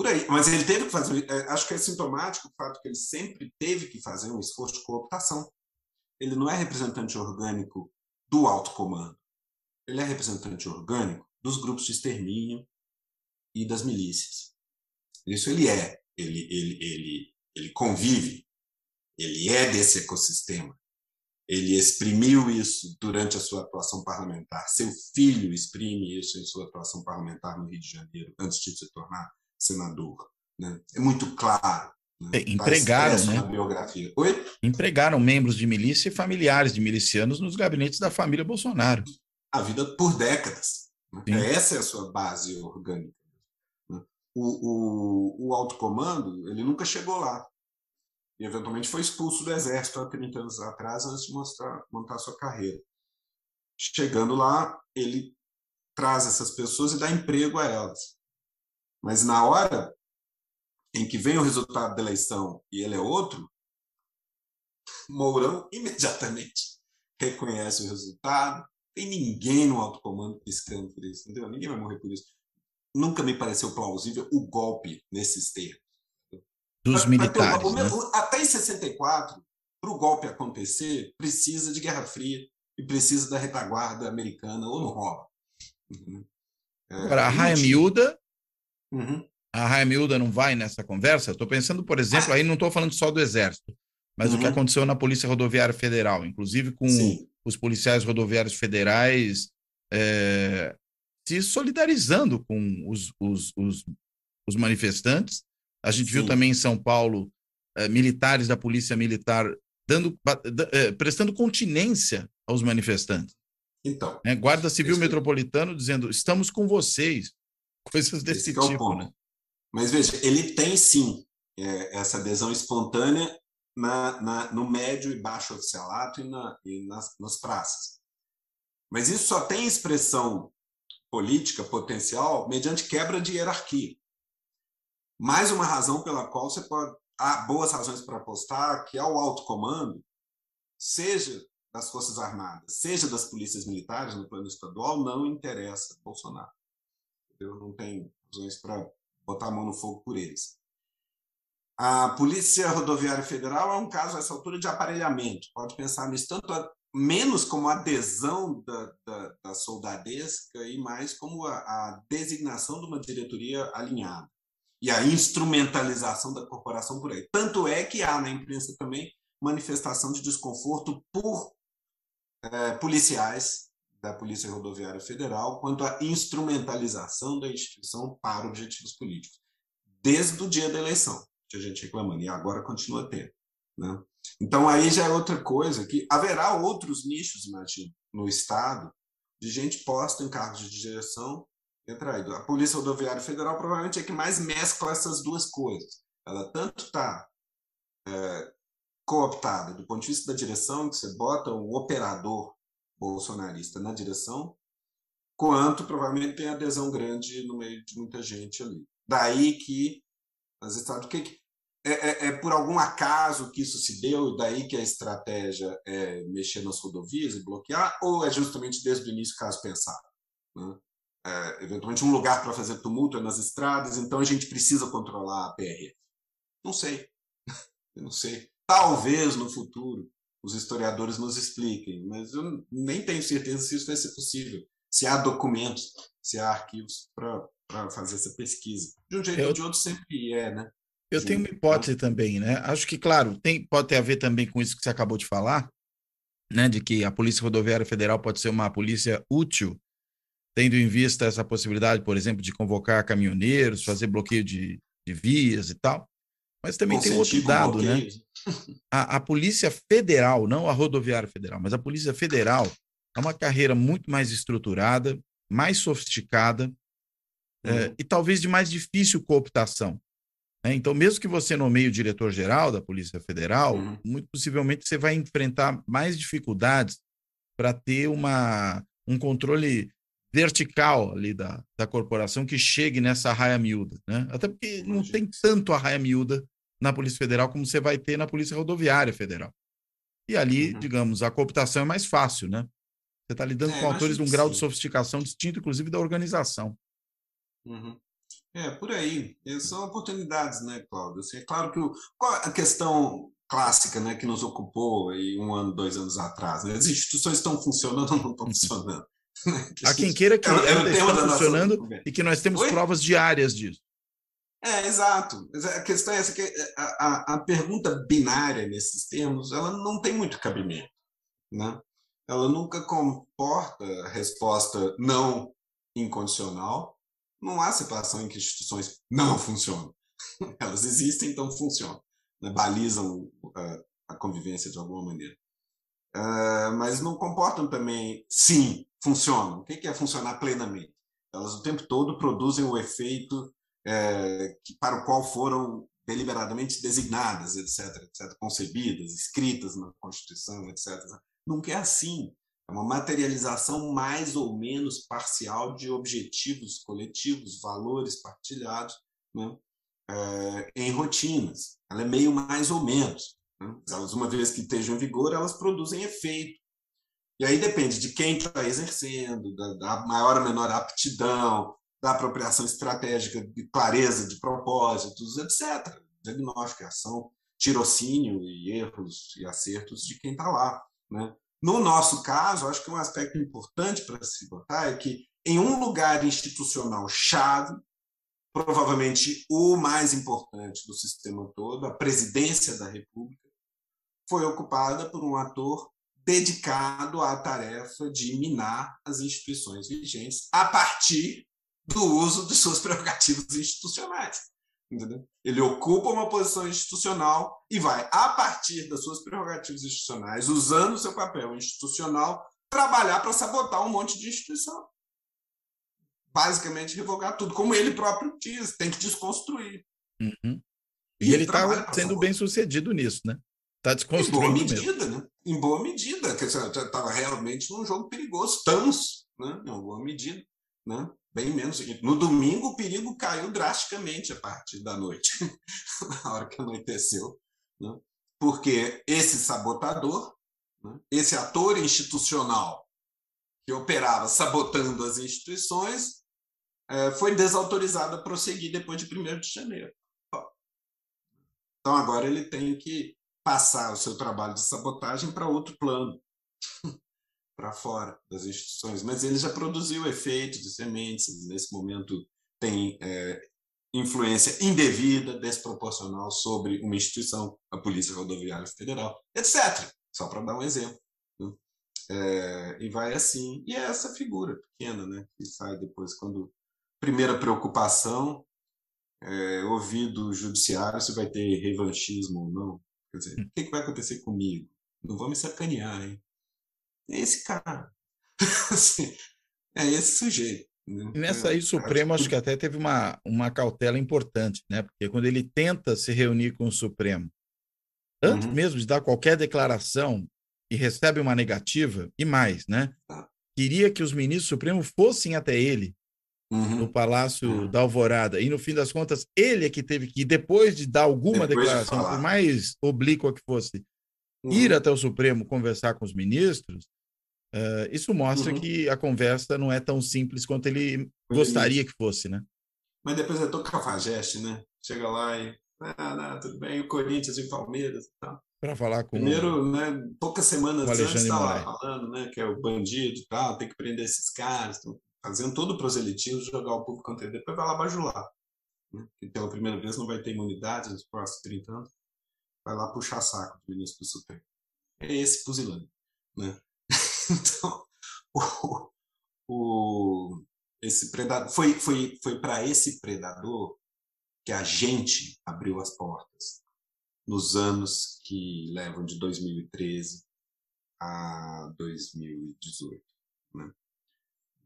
Por aí. Mas ele teve que fazer. É, acho que é sintomático o fato que ele sempre teve que fazer um esforço de cooptação. Ele não é representante orgânico do alto comando. Ele é representante orgânico dos grupos de extermínio e das milícias. Isso ele é. Ele, ele, ele, ele convive. Ele é desse ecossistema ele exprimiu isso durante a sua atuação parlamentar. Seu filho exprime isso em sua atuação parlamentar no Rio de Janeiro, antes de se tornar senador. Né? É muito claro. Né? É, empregaram, né? biografia. Oi? Empregaram membros de milícia e familiares de milicianos nos gabinetes da família Bolsonaro. A vida por décadas. Né? Essa é a sua base orgânica. Né? O, o, o alto comando, ele nunca chegou lá e eventualmente foi expulso do exército há 30 anos atrás, antes de mostrar, montar sua carreira. Chegando lá, ele traz essas pessoas e dá emprego a elas. Mas na hora em que vem o resultado da eleição e ele é outro, Mourão imediatamente reconhece o resultado. Tem ninguém no alto comando piscando por isso, entendeu? Ninguém vai morrer por isso. Nunca me pareceu plausível o golpe nesses termos dos militares. Né? Até em 64, para o golpe acontecer, precisa de Guerra Fria e precisa da retaguarda americana ou não rola. Uhum. É, Agora, a raia miúda, uhum. a raia miúda não vai nessa conversa? Estou pensando, por exemplo, ah. aí não estou falando só do Exército, mas uhum. o que uhum. aconteceu na Polícia Rodoviária Federal, inclusive com Sim. os policiais rodoviários federais é, se solidarizando com os, os, os, os manifestantes a gente Sim. viu também em São Paulo eh, militares da polícia militar dando, eh, prestando continência aos manifestantes. Então. Né? Guarda Civil Metropolitano dizendo: estamos com vocês. Coisas desse é tipo. É né? Mas veja, ele tem sim é, essa adesão espontânea na, na, no médio e baixo oficialato e, na, e nas, nas praças. Mas isso só tem expressão política potencial mediante quebra de hierarquia. Mais uma razão pela qual você pode. Há boas razões para apostar que ao alto comando, seja das Forças Armadas, seja das polícias militares no plano estadual, não interessa Bolsonaro. Eu não tenho razões para botar a mão no fogo por eles. A Polícia Rodoviária Federal é um caso, a essa altura, de aparelhamento. Pode pensar nisso tanto a, menos como adesão da, da, da, soldadesca e mais como a, a designação de uma diretoria alinhada e a instrumentalização da corporação por aí. Tanto é que há na imprensa também manifestação de desconforto por é, policiais da Polícia Rodoviária Federal quanto à instrumentalização da instituição para objetivos políticos, desde o dia da eleição, que a gente reclamando, e agora continua tendo. Né? Então, aí já é outra coisa, que haverá outros nichos, imagino, no Estado, de gente posta em cargos de direção entra A Polícia Rodoviária Federal provavelmente é que mais mescla essas duas coisas. Ela tanto está é, cooptada do ponto de vista da direção, que você bota um operador bolsonarista na direção, quanto provavelmente tem adesão grande no meio de muita gente ali. Daí que, vezes, sabe, que, é, é, é, por algum acaso que isso se deu, daí que a estratégia é mexer nas rodovias e bloquear, ou é justamente desde o início caso pensado? Né? é, eventualmente um lugar para fazer tumulto é nas estradas, então a gente precisa controlar a PRF. Não sei. Eu não sei. Talvez no futuro os historiadores nos expliquem, mas eu nem tenho certeza se isso vai ser possível. Se há documentos, se há arquivos para fazer essa pesquisa. De um jeito eu, ou de outro sempre é, né? Eu tenho uma hipótese também, né? Acho que, claro, tem, pode ter a ver também com isso que você acabou de falar, né? De que a Polícia Rodoviária Federal pode ser uma polícia útil tendo em vista essa possibilidade, por exemplo, de convocar caminhoneiros, fazer bloqueio de, de vias e tal. Mas também tem outro dado, né? A, a, Polícia Federal, não a Rodoviária Federal, mas a Polícia Federal é uma carreira muito mais estruturada, mais sofisticada é, uhum. é, e talvez de mais difícil cooptação. Né? Então, mesmo que você nomeie o diretor-geral da Polícia Federal, uhum. muito possivelmente você vai enfrentar mais dificuldades para ter uma, um controle vertical ali da, da corporação que chegue nessa raia miúda, né? Até porque não tem tanto a raia miúda na Polícia Federal como você vai ter na Polícia Rodoviária Federal. E ali, uhum. digamos, a cooptação é mais fácil, né? Você está lidando é, com autores de um grau sim. de sofisticação distinto, inclusive, da organização. Uhum. É, por aí. São oportunidades, né, Cláudio? Assim, é claro que o, qual a questão clássica né, que nos ocupou aí um ano, dois anos atrás? Né? As instituições estão funcionando ou não estão funcionando? Há quem queira que é, ela esteja funcionando nossa... e que nós temos Oi? provas diárias disso. É, exato. A questão é essa que a, a, a, pergunta binária nesses termos, ela não tem muito cabimento, né? Ela nunca comporta resposta não incondicional. Não há situação em que instituições não funcionam. Elas existem, então funcionam, né? balizam a, a convivência de alguma maneira. Uh, mas não comportam também, sim, funcionam. O que é funcionar plenamente? Elas o tempo todo produzem o efeito é, que, para o qual foram deliberadamente designadas, etc., etc., concebidas, escritas na Constituição, etc. Nunca é assim. É uma materialização mais ou menos parcial de objetivos coletivos, valores partilhados né? é, em rotinas. Ela é meio mais ou menos. Né? Elas, uma vez que estejam em vigor, elas produzem efeito e aí depende de quem está exercendo, da, da, maior ou menor aptidão, da apropriação estratégica, de clareza de propósitos, etc. Diagnóstico, ação, tirocínio e erros e acertos de quem está lá. Né? No nosso caso, acho que um aspecto importante para se botar é que em um lugar institucional chave, provavelmente o mais importante do sistema todo, a presidência da República, foi ocupada por um ator dedicado à tarefa de minar as instituições vigentes a partir do uso de suas prerrogativas institucionais. Entendeu? Ele ocupa uma posição institucional e vai, a partir das suas prerrogativas institucionais, usando o seu papel institucional, trabalhar para sabotar um monte de instituição. Basicamente, revogar tudo, como ele próprio diz, tem que desconstruir. Uhum. E, e ele está sendo bem sucedido nisso, né? Está desconstruindo. Em boa medida, mesmo. né? Em boa medida, que estava realmente num jogo perigoso. Estamos, né? Em boa medida, né? Bem menos. No domingo, o perigo caiu drasticamente a partir da noite, na hora que anoiteceu, né? Porque esse sabotador Né? Esse ator institucional que operava sabotando as instituições é, foi desautorizado a prosseguir depois de 1 de janeiro. Então agora ele tem que passar o seu trabalho de sabotagem para outro plano, para fora das instituições. Mas ele já produziu efeitos de sementes, nesse momento tem é, influência indevida, desproporcional sobre uma instituição, a Polícia Rodoviária Federal, etc. Só para dar um exemplo. Né? É, e vai assim. E é essa figura pequena né, que sai depois, quando. Primeira preocupação é, ouvir do judiciário se vai ter revanchismo ou não. Quer dizer, o que, que vai acontecer comigo? Não vão me sacanear, hein? É esse cara. Assim, é esse sujeito. Né? Nessa aí, o Supremo acho que até teve uma, uma cautela importante, né? Porque quando ele tenta se reunir com o Supremo, antes uhum. mesmo de dar qualquer declaração e recebe uma negativa, e mais, né? Tá. Queria que os ministros do Supremo fossem até ele uhum. no Palácio uhum. da Alvorada. E no fim das contas, ele é que teve que, depois de dar alguma depois declaração, de por mais oblíqua que fosse, uhum. ir até o Supremo conversar com os ministros. Uh, isso mostra uhum. que a conversa não é tão simples quanto ele gostaria que fosse, né? Mas depois é todo cafajeste, né? Chega lá e ah, não, tudo bem, o Corinthians e o Palmeiras e tal. Para falar com Primeiro, né, poucas semanas antes estava lá falando, né, que é o bandido e tal, tem que prender esses caras, fazendo todo o proselitismo, jogar o público contra ele, depois vai lá bajular. Né? Que pela primeira vez não vai ter imunidade nos próximos 30 anos, vai lá puxar saco do ministro do Supremo. É esse fuzilando, né? Então, o, o, esse predador foi foi foi para esse predador que a gente abriu as portas nos anos que levam de 2013 a 2018. Né?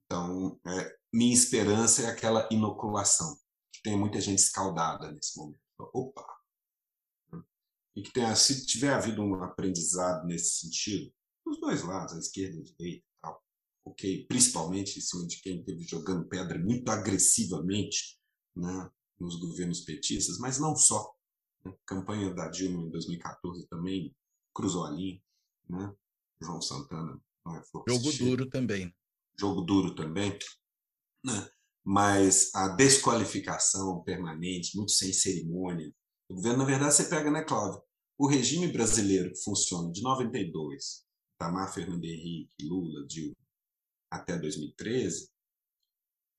Então, é, minha esperança é aquela inoculação, que tem muita gente escaldada nesse momento. Opa! E que tenha, se tiver havido um aprendizado nesse sentido, dos dois lados, a esquerda e a direita, tal, ok, principalmente em cima de quem esteve jogando pedra muito agressivamente né, nos governos petistas, mas não só. Né? Campanha da Dilma em 2014 também cruzou a linha, né? João Santana não é Jogo duro também. Jogo duro também, né? mas a desqualificação permanente, muito sem cerimônia. O governo, na verdade, você pega, né, Cláudio? O regime brasileiro que funciona de 92, Tamar Fernando Henrique, Lula, Dilma, até 2013,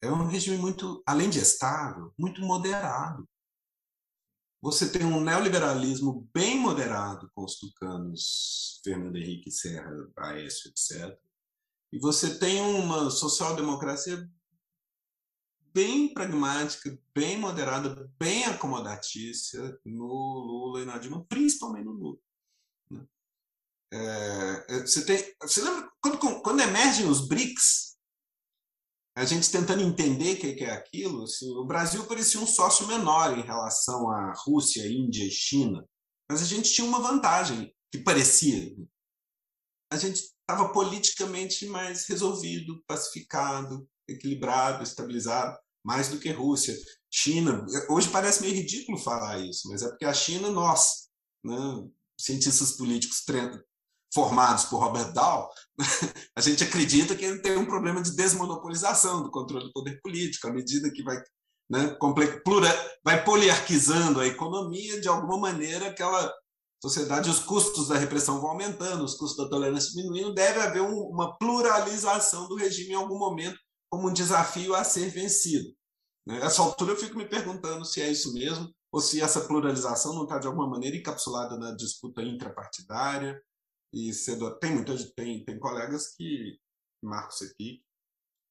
é um regime muito, além de estável, muito moderado. Você tem um neoliberalismo bem moderado com os tucanos Fernando Henrique Serra, Aécio, etc. E você tem uma social-democracia bem pragmática, bem moderada, bem acomodatícia no Lula e na Dilma, principalmente no Lula. Né? É, você, tem, você lembra quando, quando emergem os BRICS, a gente tentando entender o que é aquilo, assim, o Brasil parecia um sócio menor em relação à Rússia, Índia e China, mas a gente tinha uma vantagem que parecia. A gente estava politicamente mais resolvido, pacificado, equilibrado, estabilizado, mais do que Rússia. China, hoje parece meio ridículo falar isso, mas é porque a China, nós, né, cientistas políticos formados por Robert Dahl, a gente acredita que ele tem um problema de desmonopolização do controle do poder político, à medida que vai, né, plura, vai poliarquizando a economia, de alguma maneira aquela sociedade, os custos da repressão vão aumentando, os custos da tolerância diminuindo, deve haver um, uma pluralização do regime em algum momento como um desafio a ser vencido. Nessa né. altura eu fico me perguntando se é isso mesmo, ou se essa pluralização não está de alguma maneira encapsulada na disputa intrapartidária, e cedo, tem muitas tem, tem colegas que Marcos Sepi,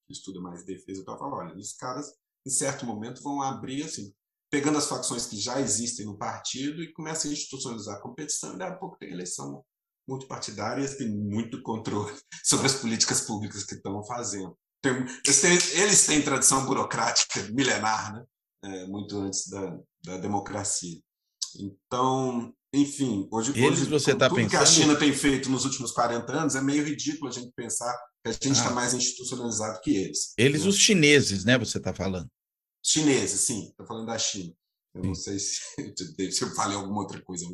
que estuda mais defesa, tá falando, olha, os caras em certo momento vão abrir assim, pegando as facções que já existem no partido e começam a institucionalizar a competição e a pouco tem eleição multipartidária e tem muito controle sobre as políticas públicas que estão fazendo. Tem, eles, têm, eles têm tradição burocrática milenar, né? É, muito antes da, da democracia. Então, enfim, hoje, Eles hoje você tá tudo pensando... que a China tem feito nos últimos 40 anos é meio ridículo a gente pensar que a gente está ah. mais institucionalizado que eles. Eles, né? os chineses, né? Você está falando. Chineses, sim. Estou falando da China. Eu sim. não sei se, se eu falei alguma outra coisa.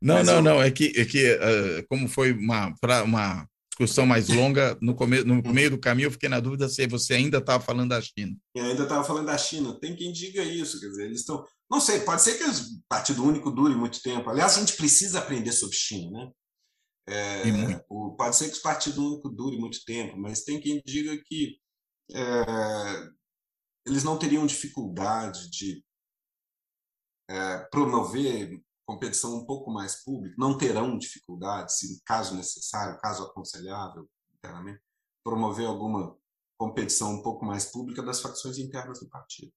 Não, Mas não, eu... não. É que, é que uh, como foi uma, uma discussão mais longa, no, come, no meio do caminho eu fiquei na dúvida se você ainda estava falando da China. Eu ainda estava falando da China. Tem quem diga isso. Quer dizer, eles estão. Não sei, pode ser que o Partido Único dure muito tempo. Aliás, a gente precisa aprender sobre China, né? É, o, pode ser que o Partido Único dure muito tempo, mas tem quem diga que é, eles não teriam dificuldade de é, promover competição um pouco mais pública, não terão dificuldade, se caso necessário, caso aconselhável, internamente, promover alguma competição um pouco mais pública das facções internas do partido.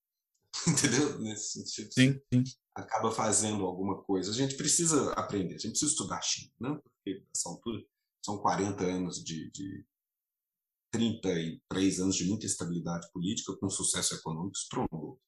Entendeu? Nesse sentido. Sim, sim. Acaba fazendo alguma coisa. A gente precisa aprender, a gente precisa estudar China, né? porque nessa altura são 40 anos de, de 33 anos de muita estabilidade política com sucesso econômico estrondoso.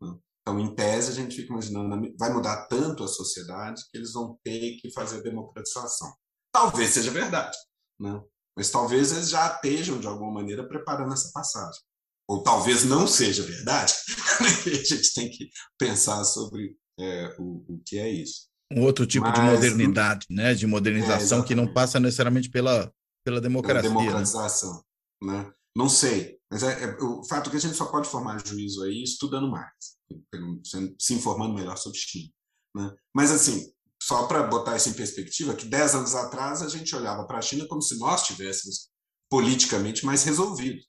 Né? Então, em tese, a gente fica imaginando, vai mudar tanto a sociedade que eles vão ter que fazer a democratização. Talvez seja verdade, né? mas talvez eles já estejam, de alguma maneira, preparando essa passagem. Ou talvez não seja verdade. a gente tem que pensar sobre é, o, o que é isso. Um outro tipo mas, de modernidade, né? de modernização é, que não passa necessariamente pela, pela democracia. Pela né? democratização. Né? né? Não sei, mas é, é, o fato é que a gente só pode formar juízo aí estudando mais se informando melhor sobre China. Né? Mas, assim, só para botar isso em perspectiva, que 10 anos atrás a gente olhava para a China como se nós tivéssemos politicamente mais resolvido,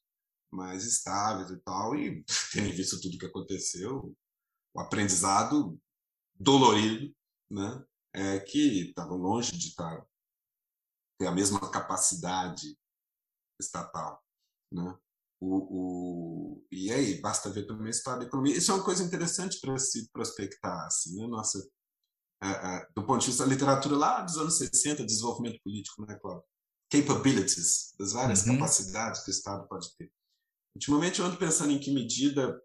mais estáveis e tal, e tendo visto tudo que aconteceu, o aprendizado dolorido, né, é que estava longe de estar, tá, ter a mesma capacidade estatal, né? O, o, e aí, basta ver também o estado da economia. Isso é uma coisa interessante para se prospectar, assim, né? Nossa, é, é, do ponto de vista da literatura lá dos anos 60, desenvolvimento político, né, Cláudio? Capabilities, das várias uhum. capacidades que o Estado pode ter. Ultimamente eu ando pensando em que medida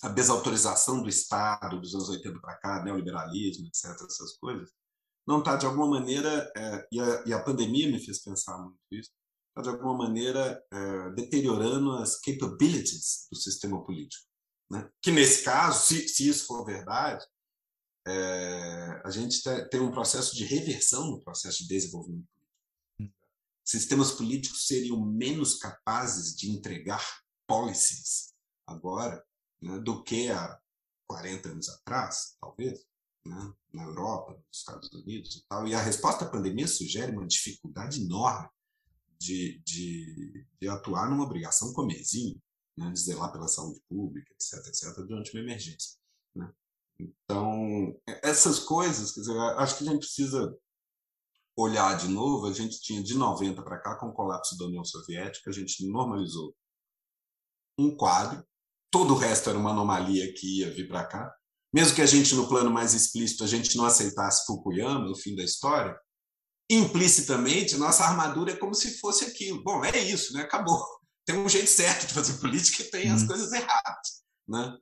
a desautorização do Estado dos anos 80 para cá, neoliberalismo, etc., essas coisas, não está, de alguma maneira, é, e, a, e a pandemia me fez pensar muito isso, de alguma maneira, é, deteriorando as capabilities do sistema político. Né? Que, nesse caso, se, se isso for verdade, é, a gente tem um processo de reversão no processo de desenvolvimento político. Sistemas políticos seriam menos capazes de entregar policies agora né, do que há 40 anos atrás, talvez, né, na Europa, nos Estados Unidos e tal. E a resposta à pandemia sugere uma dificuldade enorme de, de, de atuar numa obrigação comezinho, né, de zelar pela saúde pública, etc., etc., durante uma emergência. Né? Então, essas coisas, quer dizer, acho que a gente precisa olhar de novo. A gente tinha de 90 para cá, com o colapso da União Soviética, a gente normalizou um quadro, todo o resto era uma anomalia que ia vir para cá. Mesmo que a gente, no plano mais explícito, a gente não aceitasse Fukuyama, no fim da história, implicitamente, nossa armadura é como se fosse aquilo. Bom, é isso, né? Acabou. Tem um jeito certo de fazer política e tem as hum. coisas erradas, né?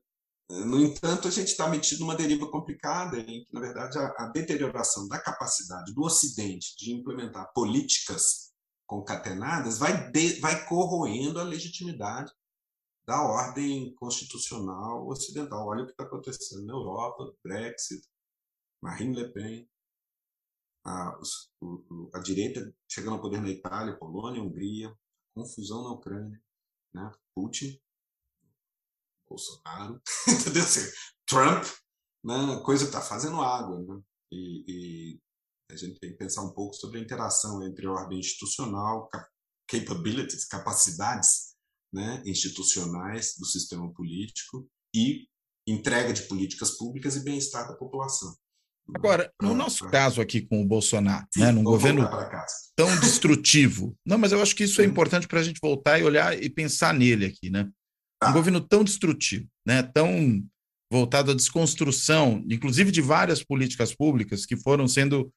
No entanto, a gente está metido numa deriva complicada em que, na verdade, a, a deterioração da capacidade do Ocidente de implementar políticas concatenadas vai, de, vai corroendo a legitimidade da ordem constitucional ocidental. Olha o que está acontecendo na Europa, Brexit, Marine Le Pen, a, a direita chegando ao poder na Itália, Polônia, Hungria, confusão na Ucrânia, né? Putin, Bolsonaro, entendeu? Assim, Trump, né? a coisa está fazendo água. Né? E, e, a gente tem que pensar um pouco sobre a interação entre a ordem institucional, capabilities, capacidades né? institucionais do sistema político e entrega de políticas públicas e bem-estar da população. Agora, no nosso caso aqui com o Bolsonaro, Sim, né, num governo tão destrutivo, não, mas eu acho que isso é importante para a gente voltar e olhar e pensar nele aqui, né? Um governo tão destrutivo, né, tão voltado à desconstrução, inclusive de várias políticas públicas que foram sendo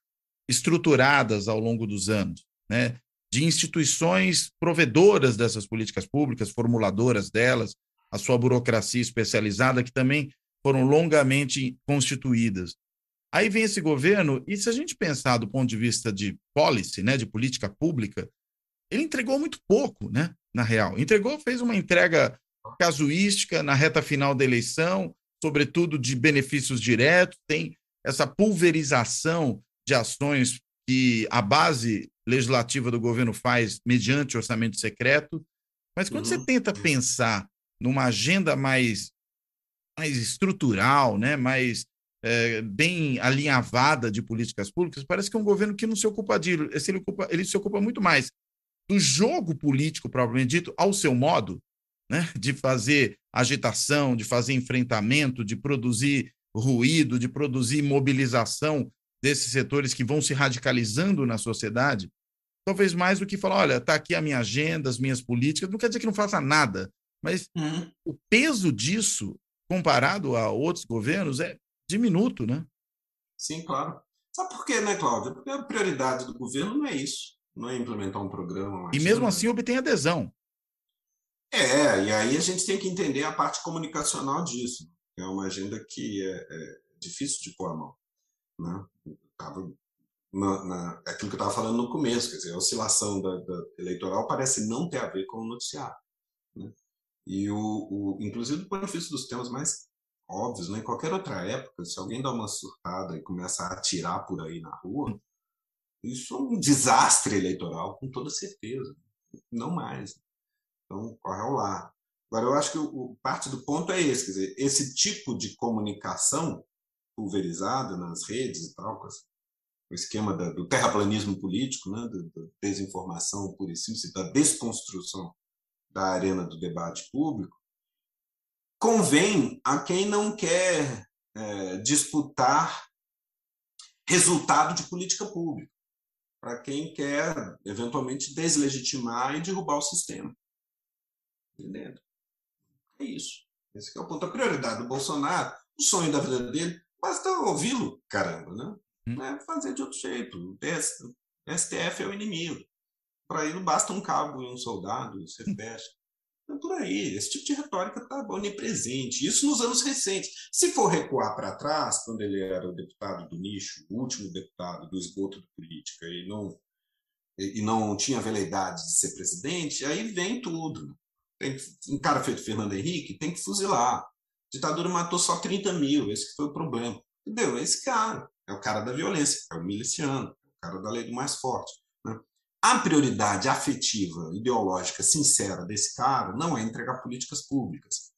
estruturadas ao longo dos anos, né? De instituições provedoras dessas políticas públicas, formuladoras delas, a sua burocracia especializada que também foram longamente constituídas. Aí vem esse governo, e se a gente pensar do ponto de vista de policy, né, de política pública, ele entregou muito pouco, né, na real. Entregou, fez uma entrega casuística na reta final da eleição, sobretudo de benefícios diretos, tem essa pulverização de ações que a base legislativa do governo faz mediante orçamento secreto. Mas quando uhum. você tenta pensar numa agenda mais, mais estrutural, né, mais é, bem alinhavada de políticas públicas, parece que é um governo que não se ocupa de ele, ocupa, ele se ocupa muito mais do jogo político propriamente dito, ao seu modo, né, de fazer agitação, de fazer enfrentamento, de produzir ruído, de produzir mobilização desses setores que vão se radicalizando na sociedade, talvez mais do que falar, olha, está aqui a minha agenda, as minhas políticas, não quer dizer que não faça nada, mas uhum. o peso disso, comparado a outros governos, é diminuto, né? Sim, claro. Sabe por quê, né, Cláudia? Porque a prioridade do governo não é isso, não é implementar um programa. E mesmo assim obtém adesão. É, e aí a gente tem que entender a parte comunicacional disso. É uma agenda que é, é difícil de pôr a mão. Né? Tava na, na, aquilo que eu estava falando no começo, quer dizer, a oscilação da, da, eleitoral parece não ter a ver com o noticiário. Né? E, o, o, inclusive, do ponto de vista dos temas mais óbvios, né? em qualquer outra época, se alguém dá uma surtada e começa a atirar por aí na rua, isso é um desastre eleitoral, com toda certeza. Não mais. Então, corre ao lar. Agora, eu acho que o, parte do ponto é esse, quer dizer, esse tipo de comunicação pulverizada nas redes e tal, com o esquema da, do terraplanismo político, né, da, desinformação pura e simples, da desconstrução da arena do debate público, convém a quem não quer é, disputar resultado de política pública, para quem quer, eventualmente, deslegitimar e derrubar o sistema. Entendendo? É isso. Esse é o ponto. A prioridade do Bolsonaro, o sonho da vida dele, basta ouvi-lo, caramba, né? Hum. Não é fazer de outro jeito. O STF é o inimigo. Para ele não basta um cabo e um soldado, você hum. fecha. É por aí. Esse tipo de retórica está onipresente. Isso nos anos recentes. Se for recuar para trás, quando ele era o deputado do nicho, o último deputado do esgoto da política, e não, e não tinha veleidade de ser presidente, aí vem tudo. Tem, um cara feito Fernando Henrique tem que fuzilar. A ditadura matou só 30 mil, esse foi o problema. Entendeu? Esse cara é o cara da violência, é o miliciano, é o cara da lei do mais forte. Né? A prioridade afetiva, ideológica, sincera desse cara não é entregar políticas públicas,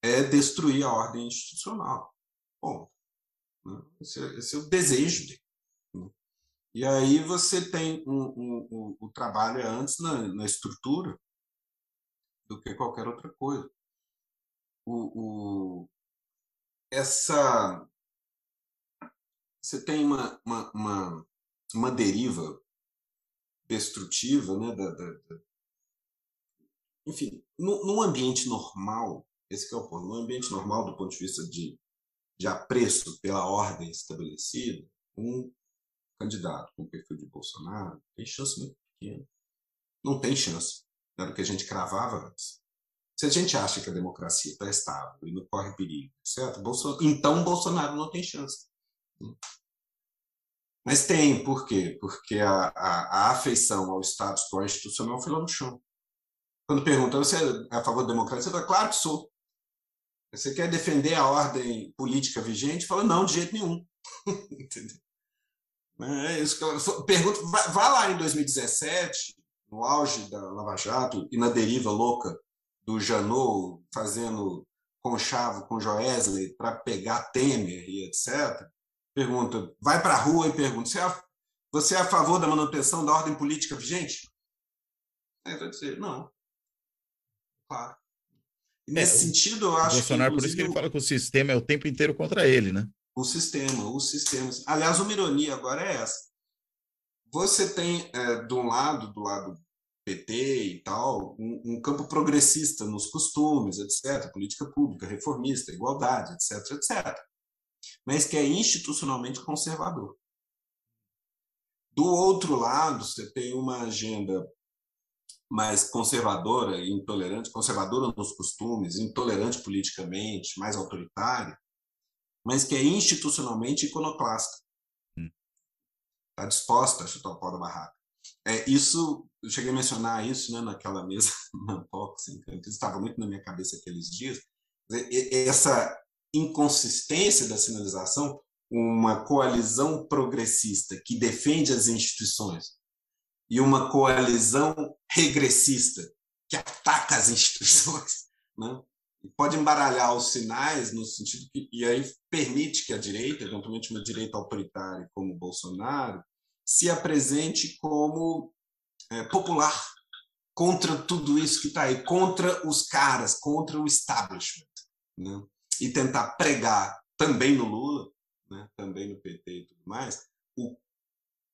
é destruir a ordem institucional. Bom, né? esse, é, esse, é, o desejo dele. Né? E aí você tem um, um, um, o trabalho antes na, na estrutura, do que qualquer outra coisa. O, o, essa você tem uma, uma, uma, uma deriva destrutiva, né, da, da, da... enfim, no, num ambiente normal, esse é o ponto, num ambiente normal do ponto de vista de, de apreço pela ordem estabelecida, um candidato com perfil de Bolsonaro tem chance muito pequena. Não tem chance era o que a gente cravava antes. Se a gente acha que a democracia está estável e não corre perigo, certo? Bolsonaro, então Bolsonaro não tem chance. Mas tem, por quê? Porque a, a, a afeição ao status quo institucional foi lá no chão. Quando perguntam, você é a favor da democracia? Eu falo, claro que sou. Você quer defender a ordem política vigente? Fala, não, de jeito nenhum. Entendeu? É isso que. Vá lá em 2017, no auge da Lava Jato e na deriva louca do Janot fazendo conchavo com Joesley para pegar Temer e etc., pergunta, vai para a rua e pergunta, você é, você é a favor da manutenção da ordem política vigente? Aí vai dizer, não. Claro. E nesse é, sentido, eu acho Bolsonaro, que. por isso que ele fala que o sistema é o tempo inteiro contra ele, né? O sistema, o sistema. Aliás, uma ironia agora é essa. Você tem, é, de um lado, do lado PT e tal, um, um, campo progressista nos costumes, etc., política pública, reformista, igualdade, etc., etc., mas que é institucionalmente conservador. Do outro lado, você tem uma agenda mais conservadora e intolerante, conservadora nos costumes, intolerante politicamente, mais autoritária, mas que é institucionalmente iconoclasta está disposta a chutar o pau da barraca. É, isso, eu cheguei a mencionar isso né, naquela mesa na unboxing, estava muito na minha cabeça aqueles dias. Essa inconsistência da sinalização, uma coalizão progressista que defende as instituições e uma coalizão regressista que ataca as instituições, né? pode embaralhar os sinais no sentido que e aí permite que a direita, eventualmente uma direita autoritária como Bolsonaro, se apresente como é, popular contra tudo isso que está aí, contra os caras, contra o establishment, né? e tentar pregar também no Lula, né? também no PT e tudo mais, o,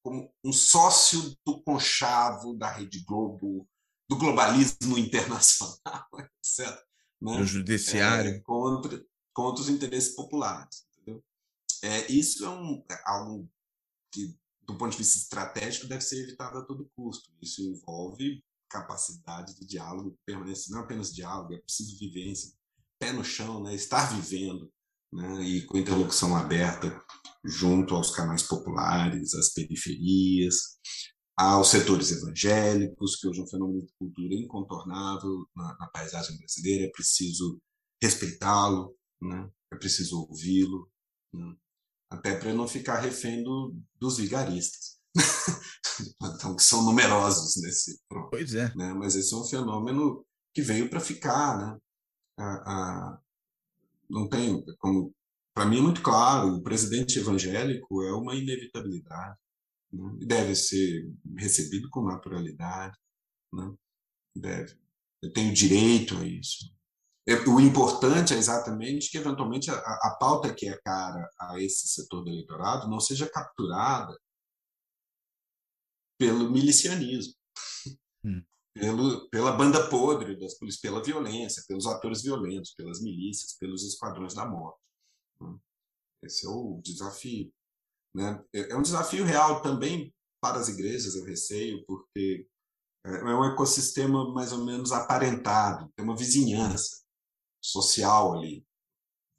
como um sócio do conchavo da Rede Globo, do globalismo internacional, etc. Né? O judiciário. É, contra, contra os interesses populares. Entendeu? É, isso é, um, é algo que, do ponto de vista estratégico, deve ser evitado a todo custo. Isso envolve capacidade de diálogo permanente, não apenas diálogo, é preciso vivência, pé no chão, né? estar vivendo, né? e com interlocução aberta junto aos canais populares, às periferias, aos setores evangélicos, que hoje é um fenômeno de cultura incontornável na, na paisagem brasileira, é preciso respeitá-lo, né? é preciso ouvi-lo, né? Até para não ficar refém do, dos vigaristas. então, que são numerosos nesse Pois é. Né? Mas esse é um fenômeno que veio para ficar, né? A, a, não tem como para mim é muito claro, o presidente evangélico é uma inevitabilidade, né? deve ser recebido com naturalidade, né? deve, eu tenho direito a isso. É, o importante é exatamente que, eventualmente, a, a pauta que é cara a esse setor do eleitorado não seja capturada pelo milicianismo, hum. pelo, pela banda podre das polícias, pela violência, pelos atores violentos, pelas milícias, pelos esquadrões da morte. Né? Esse é o desafio. Né? É, é um desafio real também para as igrejas, eu receio, porque é, é um ecossistema mais ou menos aparentado, tem uma vizinhança social ali.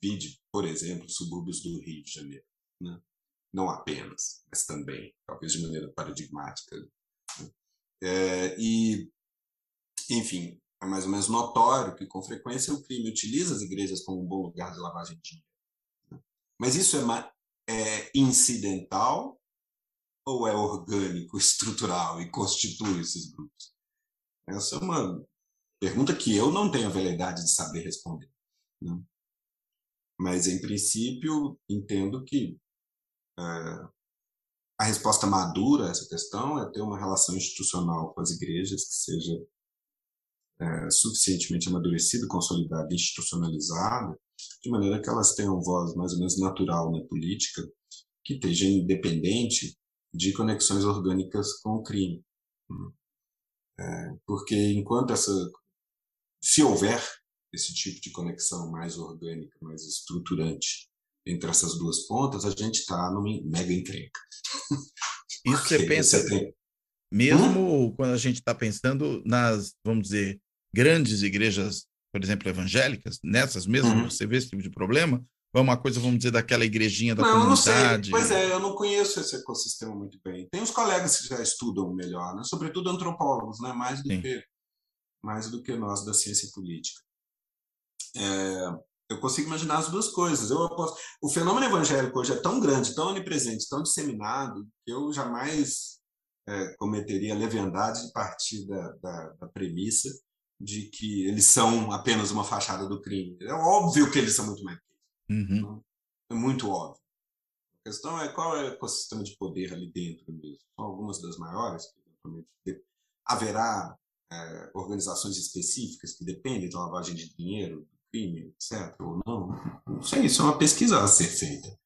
Vide, por exemplo, subúrbios do Rio de Janeiro. Né? não apenas, mas também, talvez de maneira paradigmática. Né? É, e, enfim, é mais ou menos notório que, com frequência, o crime utiliza as igrejas como um bom lugar de lavagem de dinheiro. Né? Mas isso é, é incidental ou é orgânico, estrutural e constitui esses grupos? Essa é uma pergunta que eu não tenho a veleidade de saber responder. Né? Mas, em princípio, entendo que a resposta madura a essa questão é ter uma relação institucional com as igrejas que seja é, suficientemente amadurecida, consolidada, institucionalizada, de maneira que elas tenham voz mais ou menos natural na política, que esteja independente de conexões orgânicas com o crime. Né? É, porque enquanto essa, se houver esse tipo de conexão mais orgânica, mais estruturante entre essas duas pontas, a gente está numa mega encrenca. Isso você pensa, você tem... mesmo hum? quando a gente está pensando nas, vamos dizer, grandes igrejas, por exemplo, evangélicas, nessas mesmas uhum. você vê esse tipo de problema? Ou é uma coisa, vamos dizer, daquela igrejinha da não, comunidade? Não sei. Pois é, eu não conheço esse ecossistema muito bem. Tem uns colegas que já estudam melhor, né? sobretudo antropólogos, né? mais, do que, mais do que nós da ciência política. É, eu consigo imaginar as duas coisas. Eu. O fenômeno evangélico hoje é tão grande, tão onipresente, tão disseminado, que eu jamais é, cometeria a leviandade de partir da, da, da, premissa de que eles são apenas uma fachada do crime. É óbvio que eles são muito mais que isso. Uhum. É muito óbvio. A questão é qual é o ecossistema de poder ali dentro mesmo. São algumas das maiores, que haverá é, organizações específicas que dependem da lavagem de dinheiro, crime, etc., ou não. Não sei, isso é uma pesquisa a ser feita.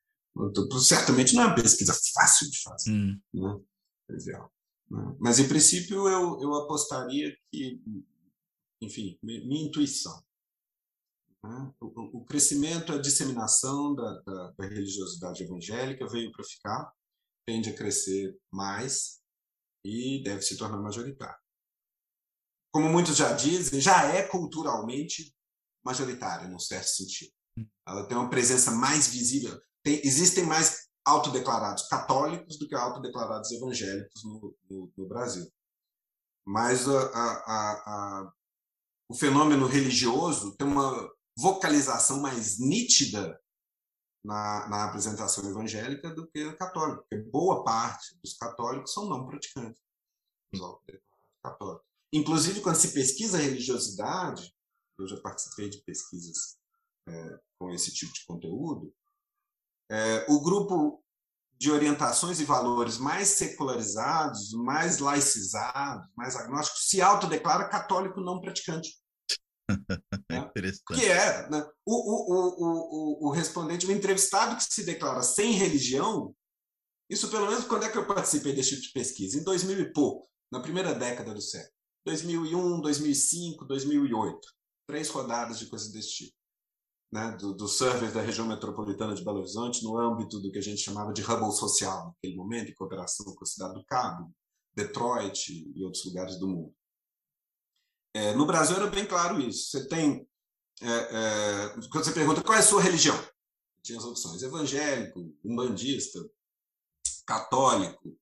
Certamente não é uma pesquisa fácil de fazer. Hum. Né? né? Mas, em princípio, eu, eu apostaria que, enfim, minha intuição. Né? O, o, crescimento, a disseminação da, da, da religiosidade evangélica veio para ficar, tende a crescer mais e deve se tornar majoritário. Como muitos já dizem, já é culturalmente majoritária, num certo sentido. Hum. Ela tem uma presença mais visível. Tem, existem mais autodeclarados católicos do que autodeclarados evangélicos no, no, no Brasil. Mas a, a, a, o fenômeno religioso tem uma vocalização mais nítida na, na apresentação evangélica do que a católica, porque boa parte dos católicos são não praticantes. Católicos. Inclusive, quando se pesquisa religiosidade, eu já participei de pesquisas é, com esse tipo de conteúdo, é, o grupo de orientações e valores mais secularizados, mais laicizados, mais agnósticos, se autodeclara católico não praticante. né? Que é né? o, o, o, o, o respondente, o entrevistado que se declara sem religião, isso pelo menos quando é que eu participei desse tipo de pesquisa? Em 2000 e pouco, na primeira década do século. 2001, 2005, 2008. Três rodadas de coisas desse tipo né, do, do survey da região metropolitana de Belo Horizonte no âmbito do que a gente chamava de Hubble social, naquele momento, em cooperação com a cidade do Cabo, Detroit e outros lugares do mundo. É, no Brasil era bem claro isso. Você tem. É, é, quando você pergunta qual é a sua religião, tinha as opções: evangélico, umbandista, católico.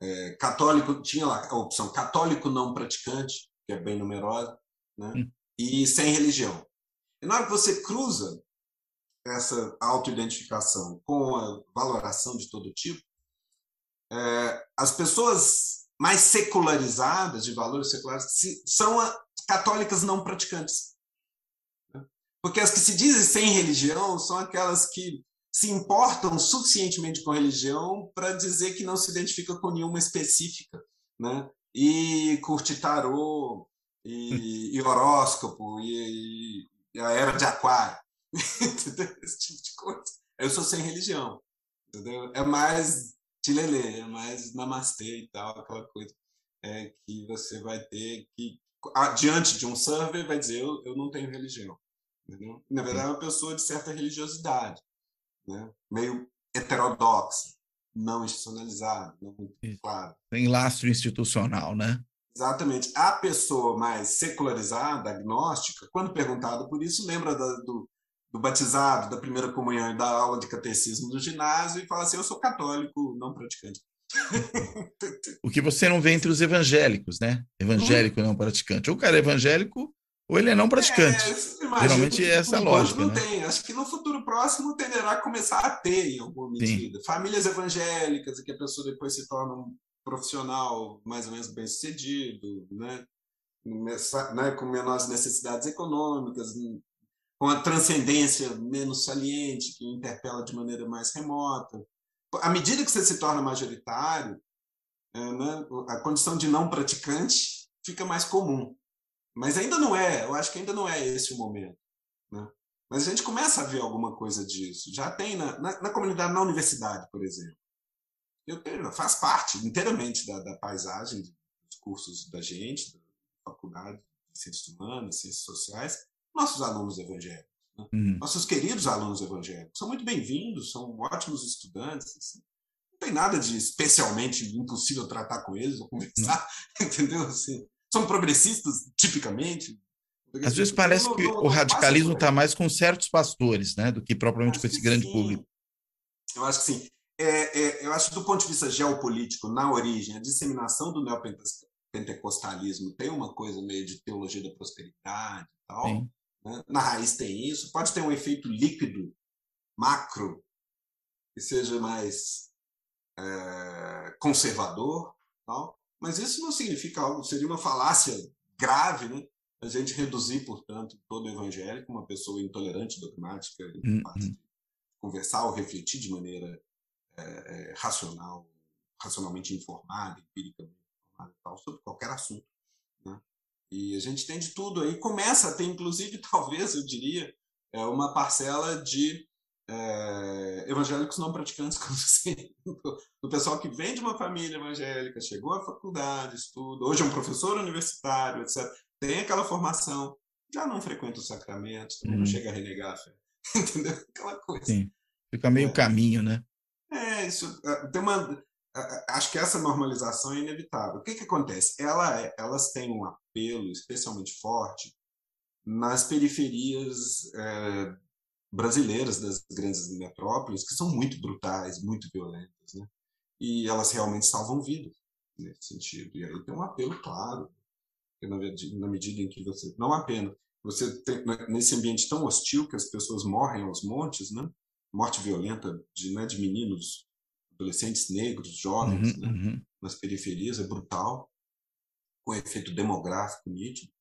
É, católico tinha lá a opção católico não praticante, que é bem numerosa, né? Hum. e sem religião. E na hora que você cruza essa autoidentificação com a valoração de todo tipo, é, as pessoas mais secularizadas, de valores seculares, são católicas não praticantes. Né? Porque as que se dizem sem religião são aquelas que se importam suficientemente com religião para dizer que não se identifica com nenhuma específica, né? E curte tarô, e, e horóscopo, e, a era de aquário, esse tipo de coisa. Eu sou sem religião, entendeu? É mais tilelê, é mais namastê e tal, aquela coisa é, que você vai ter que, diante de um survey, vai dizer, eu, eu não tenho religião. Entendeu? Na verdade, é uma pessoa de certa religiosidade, né? meio heterodoxa, não institucionalizada, não muito claro. Tem lastro institucional, né? Exatamente. A pessoa mais secularizada, agnóstica, quando perguntada por isso, lembra da, do, do batizado, da primeira comunhão e da aula de catecismo do ginásio e fala assim: Eu sou católico, não praticante. o que você não vê entre os evangélicos, né? Evangélico hum. não praticante. Ou o cara é evangélico ou ele é não praticante. É, Geralmente é essa a lógica. Não né? tem. Acho que no futuro próximo tenderá a começar a ter, em alguma medida. Sim. Famílias evangélicas, que a pessoa depois se torna um profissional mais ou menos bem sucedido, né? né, com menores necessidades econômicas, com a transcendência menos saliente, que interpela de maneira mais remota. À medida que você se torna majoritário, é, né, a condição de não praticante fica mais comum. Mas ainda não é, eu acho que ainda não é esse o momento. Né? Mas a gente começa a ver alguma coisa disso. Já tem na, na, na comunidade, na universidade, por exemplo eu, faz parte inteiramente da, da paisagem dos cursos da gente, da faculdade de ciências humanas, ciências sociais, nossos alunos evangélicos. Né? Uhum. Nossos queridos alunos evangélicos são muito bem-vindos, são ótimos estudantes. Assim. Não tem nada de especialmente impossível tratar com eles ou conversar, entendeu? Assim, são progressistas, tipicamente. Às vezes parece não, que não, o radicalismo está mais com certos pastores, né, do que propriamente com esse grande sim. público. Eu acho que sim é, é, eu acho que do ponto de vista geopolítico, na origem, a disseminação do neopentecostalismo tem uma coisa meio de teologia da prosperidade e tal. Né? Na raiz tem isso. Pode ter um efeito líquido, macro, que seja mais é, conservador, tal. Mas isso não significa algo, seria uma falácia grave, né? A gente reduzir, portanto, todo evangélico uma pessoa intolerante, dogmática, uhum. de conversar ou refletir de maneira é, é, racional, racionalmente informada, empiricamente informada e tal, sobre qualquer assunto. Né? E a gente tem de tudo aí. Começa a ter, inclusive, talvez, eu diria, é, uma parcela de é, evangélicos não praticantes, como assim, do pessoal que vem de uma família evangélica, chegou à faculdade, estuda, hoje é um professor universitário, etc. Tem aquela formação, já não frequenta os sacramentos, também não uhum. chega a renegar a fé. Entendeu? Aquela coisa. Sim. Fica meio é. caminho, né? É, isso é, tem uma. Acho que essa normalização é inevitável. O que, que acontece? Ela, é, elas têm um apelo especialmente forte nas periferias é, brasileiras das grandes metrópoles, que são muito brutais, muito violentas, né? E elas realmente salvam vidas nesse sentido. E aí tem um apelo claro, na, na medida em que você. Não apenas. Você tem, nesse ambiente tão hostil que as pessoas morrem aos montes, né? morte violenta de, né, de meninos, adolescentes negros, jovens, uhum, né, uhum. nas periferias, é brutal, com efeito demográfico nítido.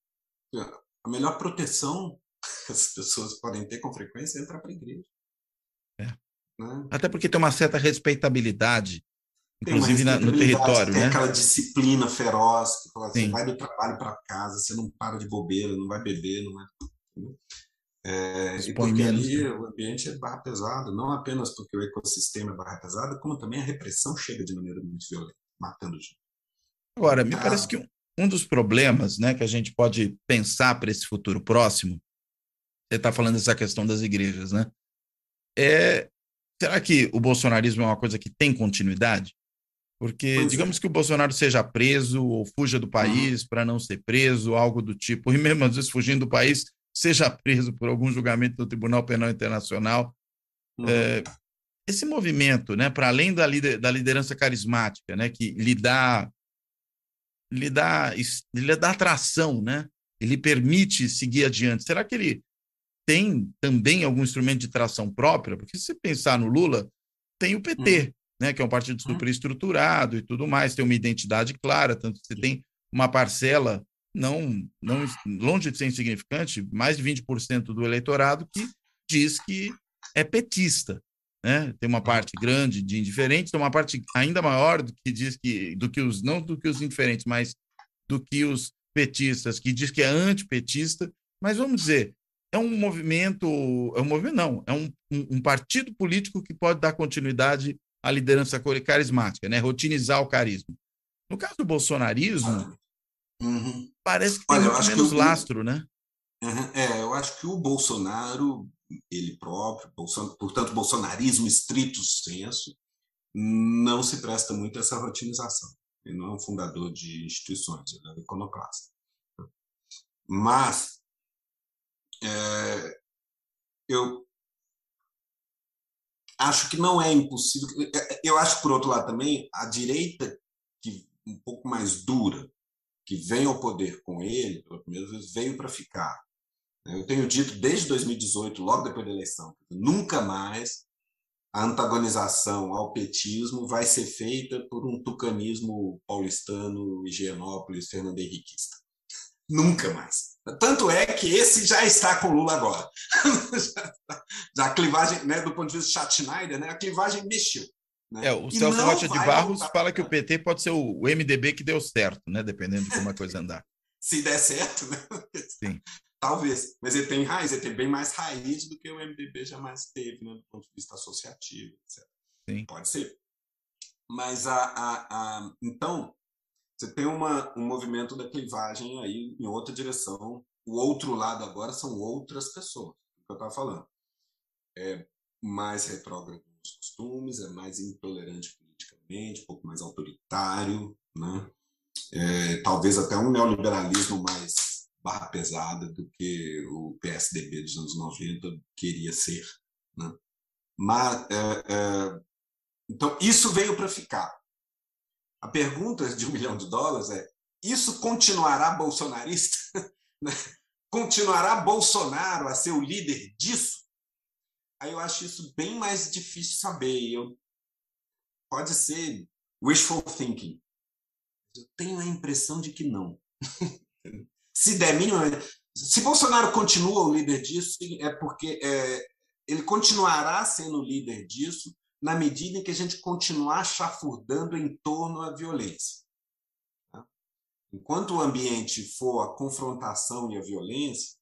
A melhor proteção as pessoas podem ter com frequência entrar para a igreja. É. Né? Até porque tem uma certa respeitabilidade, inclusive na, no território. Tem né? aquela disciplina feroz, que fala, você vai do trabalho para casa, você não para de bobeira, não vai beber, não vai. É, e porque ali né? o ambiente é barra pesada, não apenas porque o ecossistema é barra pesada, como também a repressão chega de maneira muito violenta, matando gente. Agora, me ah. parece que um, um dos problemas né, que a gente pode pensar para esse futuro próximo, você está falando dessa questão das igrejas, né? É, será que o bolsonarismo é uma coisa que tem continuidade? Porque, pois é. digamos é. que o Bolsonaro seja preso ou fuja do país uhum. para não ser preso, algo do tipo, e mesmo às vezes fugindo do país, seja preso por algum julgamento do Tribunal Penal Internacional. Uhum. É, esse movimento, né, para além da, lider, da liderança carismática, né, que lhe dá, lhe dá, lhe dá atração, né, ele permite seguir adiante. Será que ele tem também algum instrumento de tração própria? Porque se você pensar no Lula, tem o PT, uhum. né, que é um partido uhum. super estruturado e tudo mais, tem uma identidade clara, tanto que você tem uma parcela não, não longe de ser insignificante, mais de 20% do eleitorado que diz que é petista. Né? Tem uma parte grande de indiferentes, tem uma parte ainda maior do que diz que do que os não do que os indiferentes, mas do que os petistas, que diz que é antipetista. Mas vamos dizer, é um movimento, é um movimento não, é um, um, um partido político que pode dar continuidade à liderança carismática, né? Rotinizar o carisma. No caso do bolsonarismo, Uhum. Parece que tem Olha, muito menos lastro, né? Uhum. É, eu acho que o Bolsonaro, ele próprio, Bolsonaro, portanto, bolsonarismo estrito senso, não se presta muito a essa rotinização. Ele não é um fundador de instituições, ele é um iconoclasta. Mas é, eu acho que não é impossível. Eu acho, por outro lado, também, a direita, que um pouco mais dura, que vem ao poder com ele, pela primeira vez, veio para ficar. Eu tenho dito desde 2018, logo depois da eleição, nunca mais a antagonização ao petismo vai ser feita por um tucanismo paulistano, higienópolis, fernando henriquista. Nunca mais. Tanto é que esse já está com Lula agora. já, a clivagem, né, do ponto de vista de Schneider, né, a clivagem mexeu. Né? É, o e Celso Rocha de Barros fala que o PT pode ser o, MDB que deu certo, né? Dependendo de como a coisa andar. Se der certo, né? Sim. Talvez. Mas ele tem raiz, ele tem bem mais raiz do que o MDB jamais teve, né? Do ponto de vista associativo, etc. Sim. Pode ser. Mas a, a, a então você tem uma, um movimento da clivagem aí em outra direção. O outro lado agora são outras pessoas, o que eu estava falando. É mais retrógrado costumes, é mais intolerante politicamente, um pouco mais autoritário, né? É, talvez até um neoliberalismo mais barra pesada do que o PSDB dos anos 90 queria ser. Né? Mas, é, é, então, isso veio para ficar. A pergunta de um milhão de dólares é: isso continuará bolsonarista? continuará Bolsonaro a ser o líder disso? Aí eu acho isso bem mais difícil saber. Eu, pode ser wishful thinking. Eu tenho a impressão de que não. se der mínimo. Se Bolsonaro continua o líder disso, é porque é, ele continuará sendo o líder disso na medida em que a gente continuar chafurdando em torno à violência. Tá? Enquanto o ambiente for a confrontação e a violência,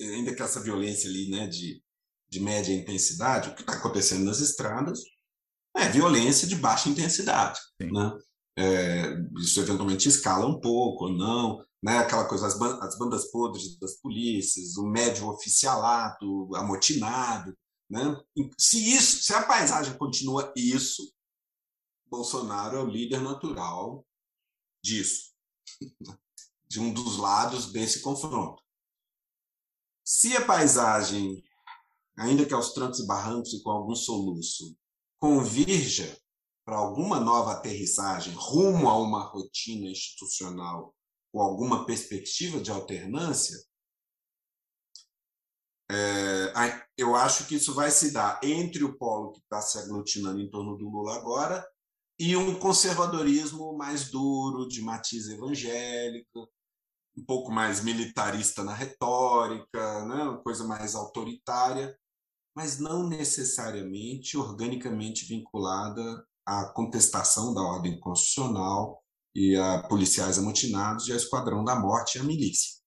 ainda que essa violência ali, né, de de média intensidade, o que está acontecendo nas estradas é violência de baixa intensidade. Né? É, isso eventualmente escala um pouco ou não, né? aquela coisa, as bandas podres das polícias, o médio oficialato amotinado. Né? Se, isso, se a paisagem continua isso, Bolsonaro é o líder natural disso, de um dos lados desse confronto. Se a paisagem ainda que aos trancos e barrancos e com algum soluço, convirja para alguma nova aterrissagem rumo a uma rotina institucional com alguma perspectiva de alternância, É, eu acho que isso vai se dar entre o polo que está se aglutinando em torno do Lula agora e um conservadorismo mais duro, de matiz evangélico, um pouco mais militarista na retórica, né? uma coisa mais autoritária, mas não necessariamente organicamente vinculada à contestação da ordem constitucional e a policiais amotinados e a esquadrão da morte e a milícia.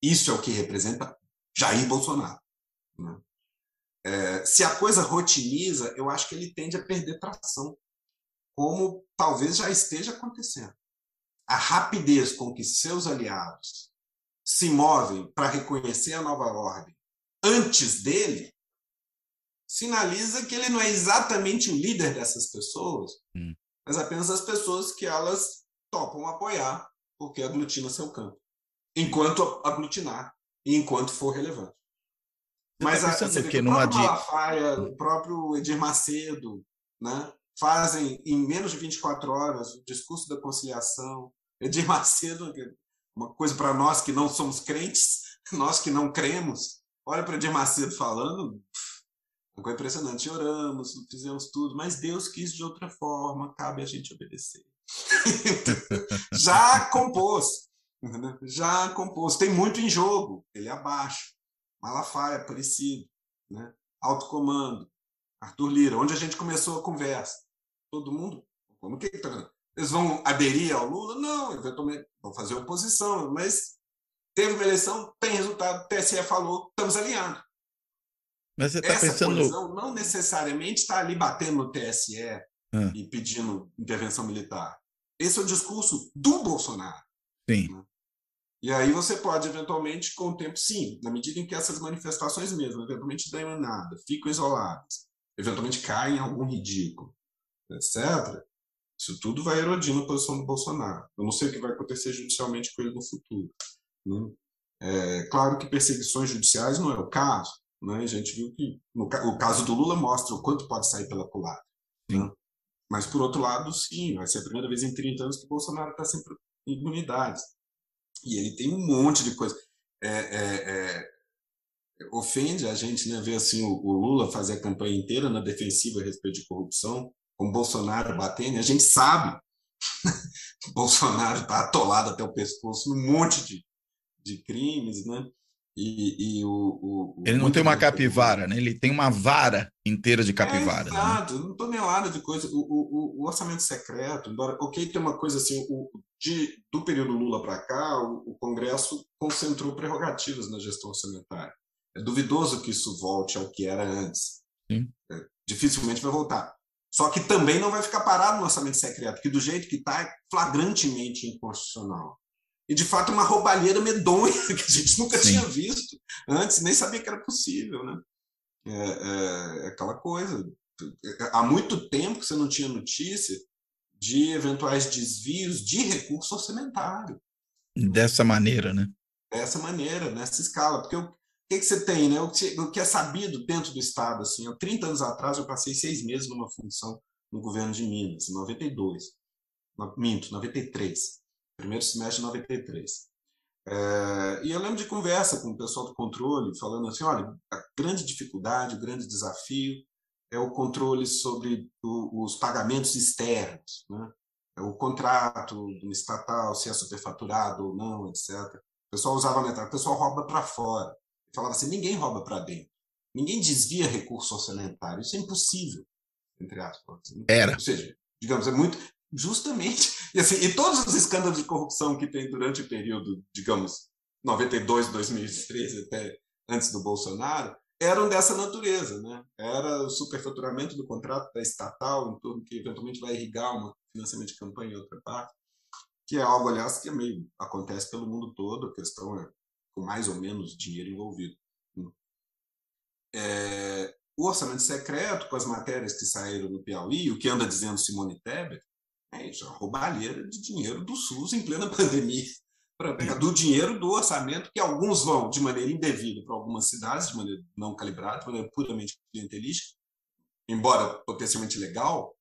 Isso é o que representa Jair Bolsonaro. Né? É, se a coisa rotiniza, eu acho que ele tende a perder tração, como talvez já esteja acontecendo. A rapidez com que seus aliados se movem para reconhecer a nova ordem antes dele sinaliza que ele não é exatamente o líder dessas pessoas, hum. mas apenas as pessoas que elas topam apoiar porque aglutina seu campo, enquanto aglutinar e enquanto for relevante. Mas tá a, você que o próprio Malafaia, o próprio Edir Macedo, né, fazem em menos de 24 horas o discurso da conciliação. Edir Macedo, uma coisa para nós que não somos crentes, nós que não cremos, olha para Edir Macedo falando, uma coisa impressionante. Oramos, fizemos tudo, mas Deus quis de outra forma, cabe a gente obedecer. já compôs, já compôs. Tem muito em jogo, ele é abaixo. Malafaia, parecido. Né? Alto comando. Arthur Lira, onde a gente começou a conversa. Todo mundo, como que tá Eles vão aderir ao Lula? Não, eventualmente vão fazer oposição, mas teve uma eleição, tem resultado, o TSE falou, estamos alinhados. Mas você está pensando. Colisão não necessariamente está ali batendo no TSE ah. e pedindo intervenção militar. Esse é o discurso do Bolsonaro. Sim. Né? E aí você pode, eventualmente, com o tempo, sim, na medida em que essas manifestações mesmo, eventualmente dão nada, ficam isoladas, eventualmente caem em algum ridículo, etc., isso tudo vai erodindo a posição do Bolsonaro. Eu não sei o que vai acontecer judicialmente com ele no futuro. Né? É, claro que perseguições judiciais não é o caso, né? A gente viu que no, o caso do Lula mostra o quanto pode sair pela culatra. Né? Mas, por outro lado, sim, vai ser a primeira vez em 30 anos que o Bolsonaro está sem imunidades. E ele tem um monte de coisa. É, é, é, ofende a gente né, ver assim, o, o, Lula fazer a campanha inteira na defensiva a respeito de corrupção, com Bolsonaro batendo. A gente sabe que Bolsonaro está atolado até o pescoço num monte de, de crimes, né? E, e o, o, ele não tem uma capivara, né? Ele tem uma vara inteira de capivara. É, exato, né? não tonelada de coisa. O, o, orçamento secreto, embora, ok, tem uma coisa assim, o, de, do período Lula para cá, o, Congresso concentrou prerrogativas na gestão orçamentária. É duvidoso que isso volte ao que era antes. É, dificilmente vai voltar. Só que também não vai ficar parado no orçamento secreto, que do jeito que está é flagrantemente inconstitucional e de fato uma roubalheira medonha que a gente nunca Sim. tinha visto antes, nem sabia que era possível, né? É, é, é, aquela coisa. Há muito tempo que você não tinha notícia de eventuais desvios de recurso orçamentário. Dessa maneira, né? Dessa maneira, nessa escala. Porque o que, que você tem, né? O que, o que, é sabido dentro do Estado, assim, há 30 anos atrás eu passei seis meses numa função no governo de Minas, em 92. Minto, 93 primeiro semestre de 93. É, e eu lembro de conversa com o pessoal do controle, falando assim: olha, a grande dificuldade, o grande desafio é o controle sobre o, os pagamentos externos, né? É o contrato estatal, se é superfaturado ou não, etc. O pessoal usava a metáfora, o pessoal rouba para fora. falava assim: ninguém rouba para dentro. Ninguém desvia recurso orçamentário. Isso é impossível, entre aspas. Era. Ou seja, digamos, é muito, justamente. E, assim, e todos os escândalos de corrupção que tem durante o período, digamos, 92, 2013, até antes do Bolsonaro, eram dessa natureza. Né? Era o superfaturamento do contrato da estatal, em torno que eventualmente vai irrigar um financiamento de campanha em outra parte, que é algo, aliás, que é meio, acontece pelo mundo todo, a questão é com mais ou menos dinheiro envolvido. Né? É, o orçamento secreto, com as matérias que saíram no Piauí, o que anda dizendo Simone Tebet, é isso, é uma roubalheira de dinheiro do SUS em plena pandemia, do dinheiro do orçamento, que alguns vão de maneira indevida para algumas cidades, de maneira não calibrada, de maneira puramente clientelística, embora potencialmente legal,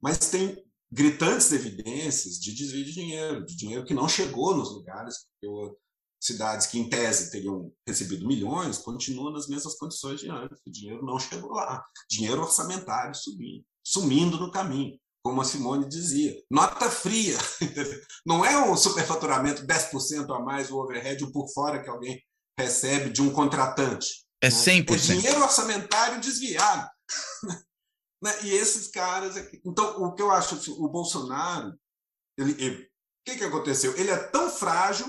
mas tem gritantes evidências de desvio de dinheiro, de dinheiro que não chegou nos lugares, porque cidades que, em tese, teriam recebido milhões, continuam nas mesmas condições de antes. O dinheiro não chegou lá. Dinheiro orçamentário subindo, sumindo no caminho. Como a Simone dizia, nota fria. Não é um superfaturamento 10% a mais o overhead por fora que alguém recebe de um contratante. É 100%. Né? É dinheiro orçamentário desviado. Né? e esses caras aqui. Então, o que eu acho, o Bolsonaro, ele, ele, o que, que aconteceu? Ele é tão frágil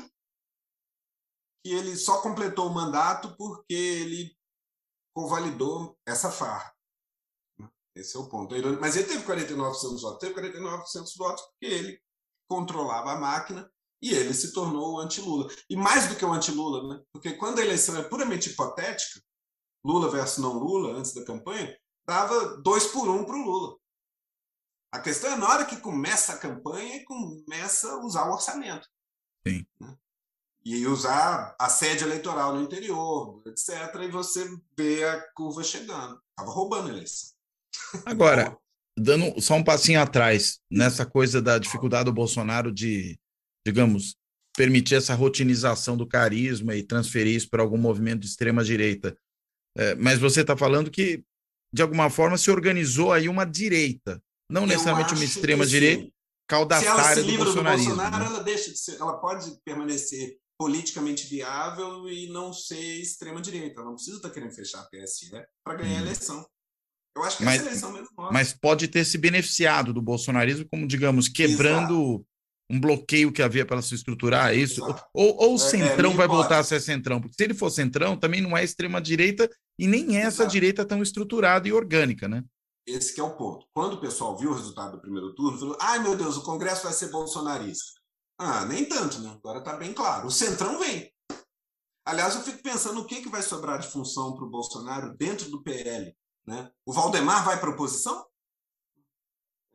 que ele só completou o mandato porque ele convalidou essa farra. Esse é o ponto. Mas ele teve 49% votos. Teve 49% votos porque ele controlava a máquina e ele se tornou o anti-Lula. E mais do que o anti-Lula, né? porque quando a eleição é puramente hipotética, Lula versus não Lula, antes da campanha, dava dois por um para o Lula. A questão é na hora que começa a campanha, começa a usar o orçamento. Sim. Né? e usar a sede eleitoral no interior, etc. E você vê a curva chegando. Estava roubando a eleição. Agora, dando só um passinho atrás, nessa coisa da dificuldade do Bolsonaro de, digamos, permitir essa rotinização do carisma e transferir isso para algum movimento de extrema-direita. É, mas você está falando que, de alguma forma, se organizou aí uma direita, não Eu necessariamente uma extrema-direita, caudatária do bolsonarismo. Do Bolsonaro, né? ela deixa de ser, ela pode permanecer politicamente viável e não ser extrema-direita. Ela não precisa estar querendo fechar a PSE para ganhar a hum. eleição. Eu acho que mas, essa eleição mesmo. Mas pode ter se beneficiado do bolsonarismo, como, digamos, quebrando Exato. um bloqueio que havia para se estruturar é isso. Ou, ou o é, Centrão é, vai voltar a ser Centrão, porque se ele for Centrão, também não é extrema-direita e nem é essa Exato. direita tão estruturada e orgânica, né? Esse é o ponto. Quando o pessoal viu o resultado do primeiro turno, falou: ai meu Deus, o Congresso vai ser bolsonarista. Ah, nem tanto, né? Agora está bem claro. O Centrão vem. Aliás, eu fico pensando o que, que vai sobrar de função para o Bolsonaro dentro do PL. Né? O Valdemar vai para a oposição?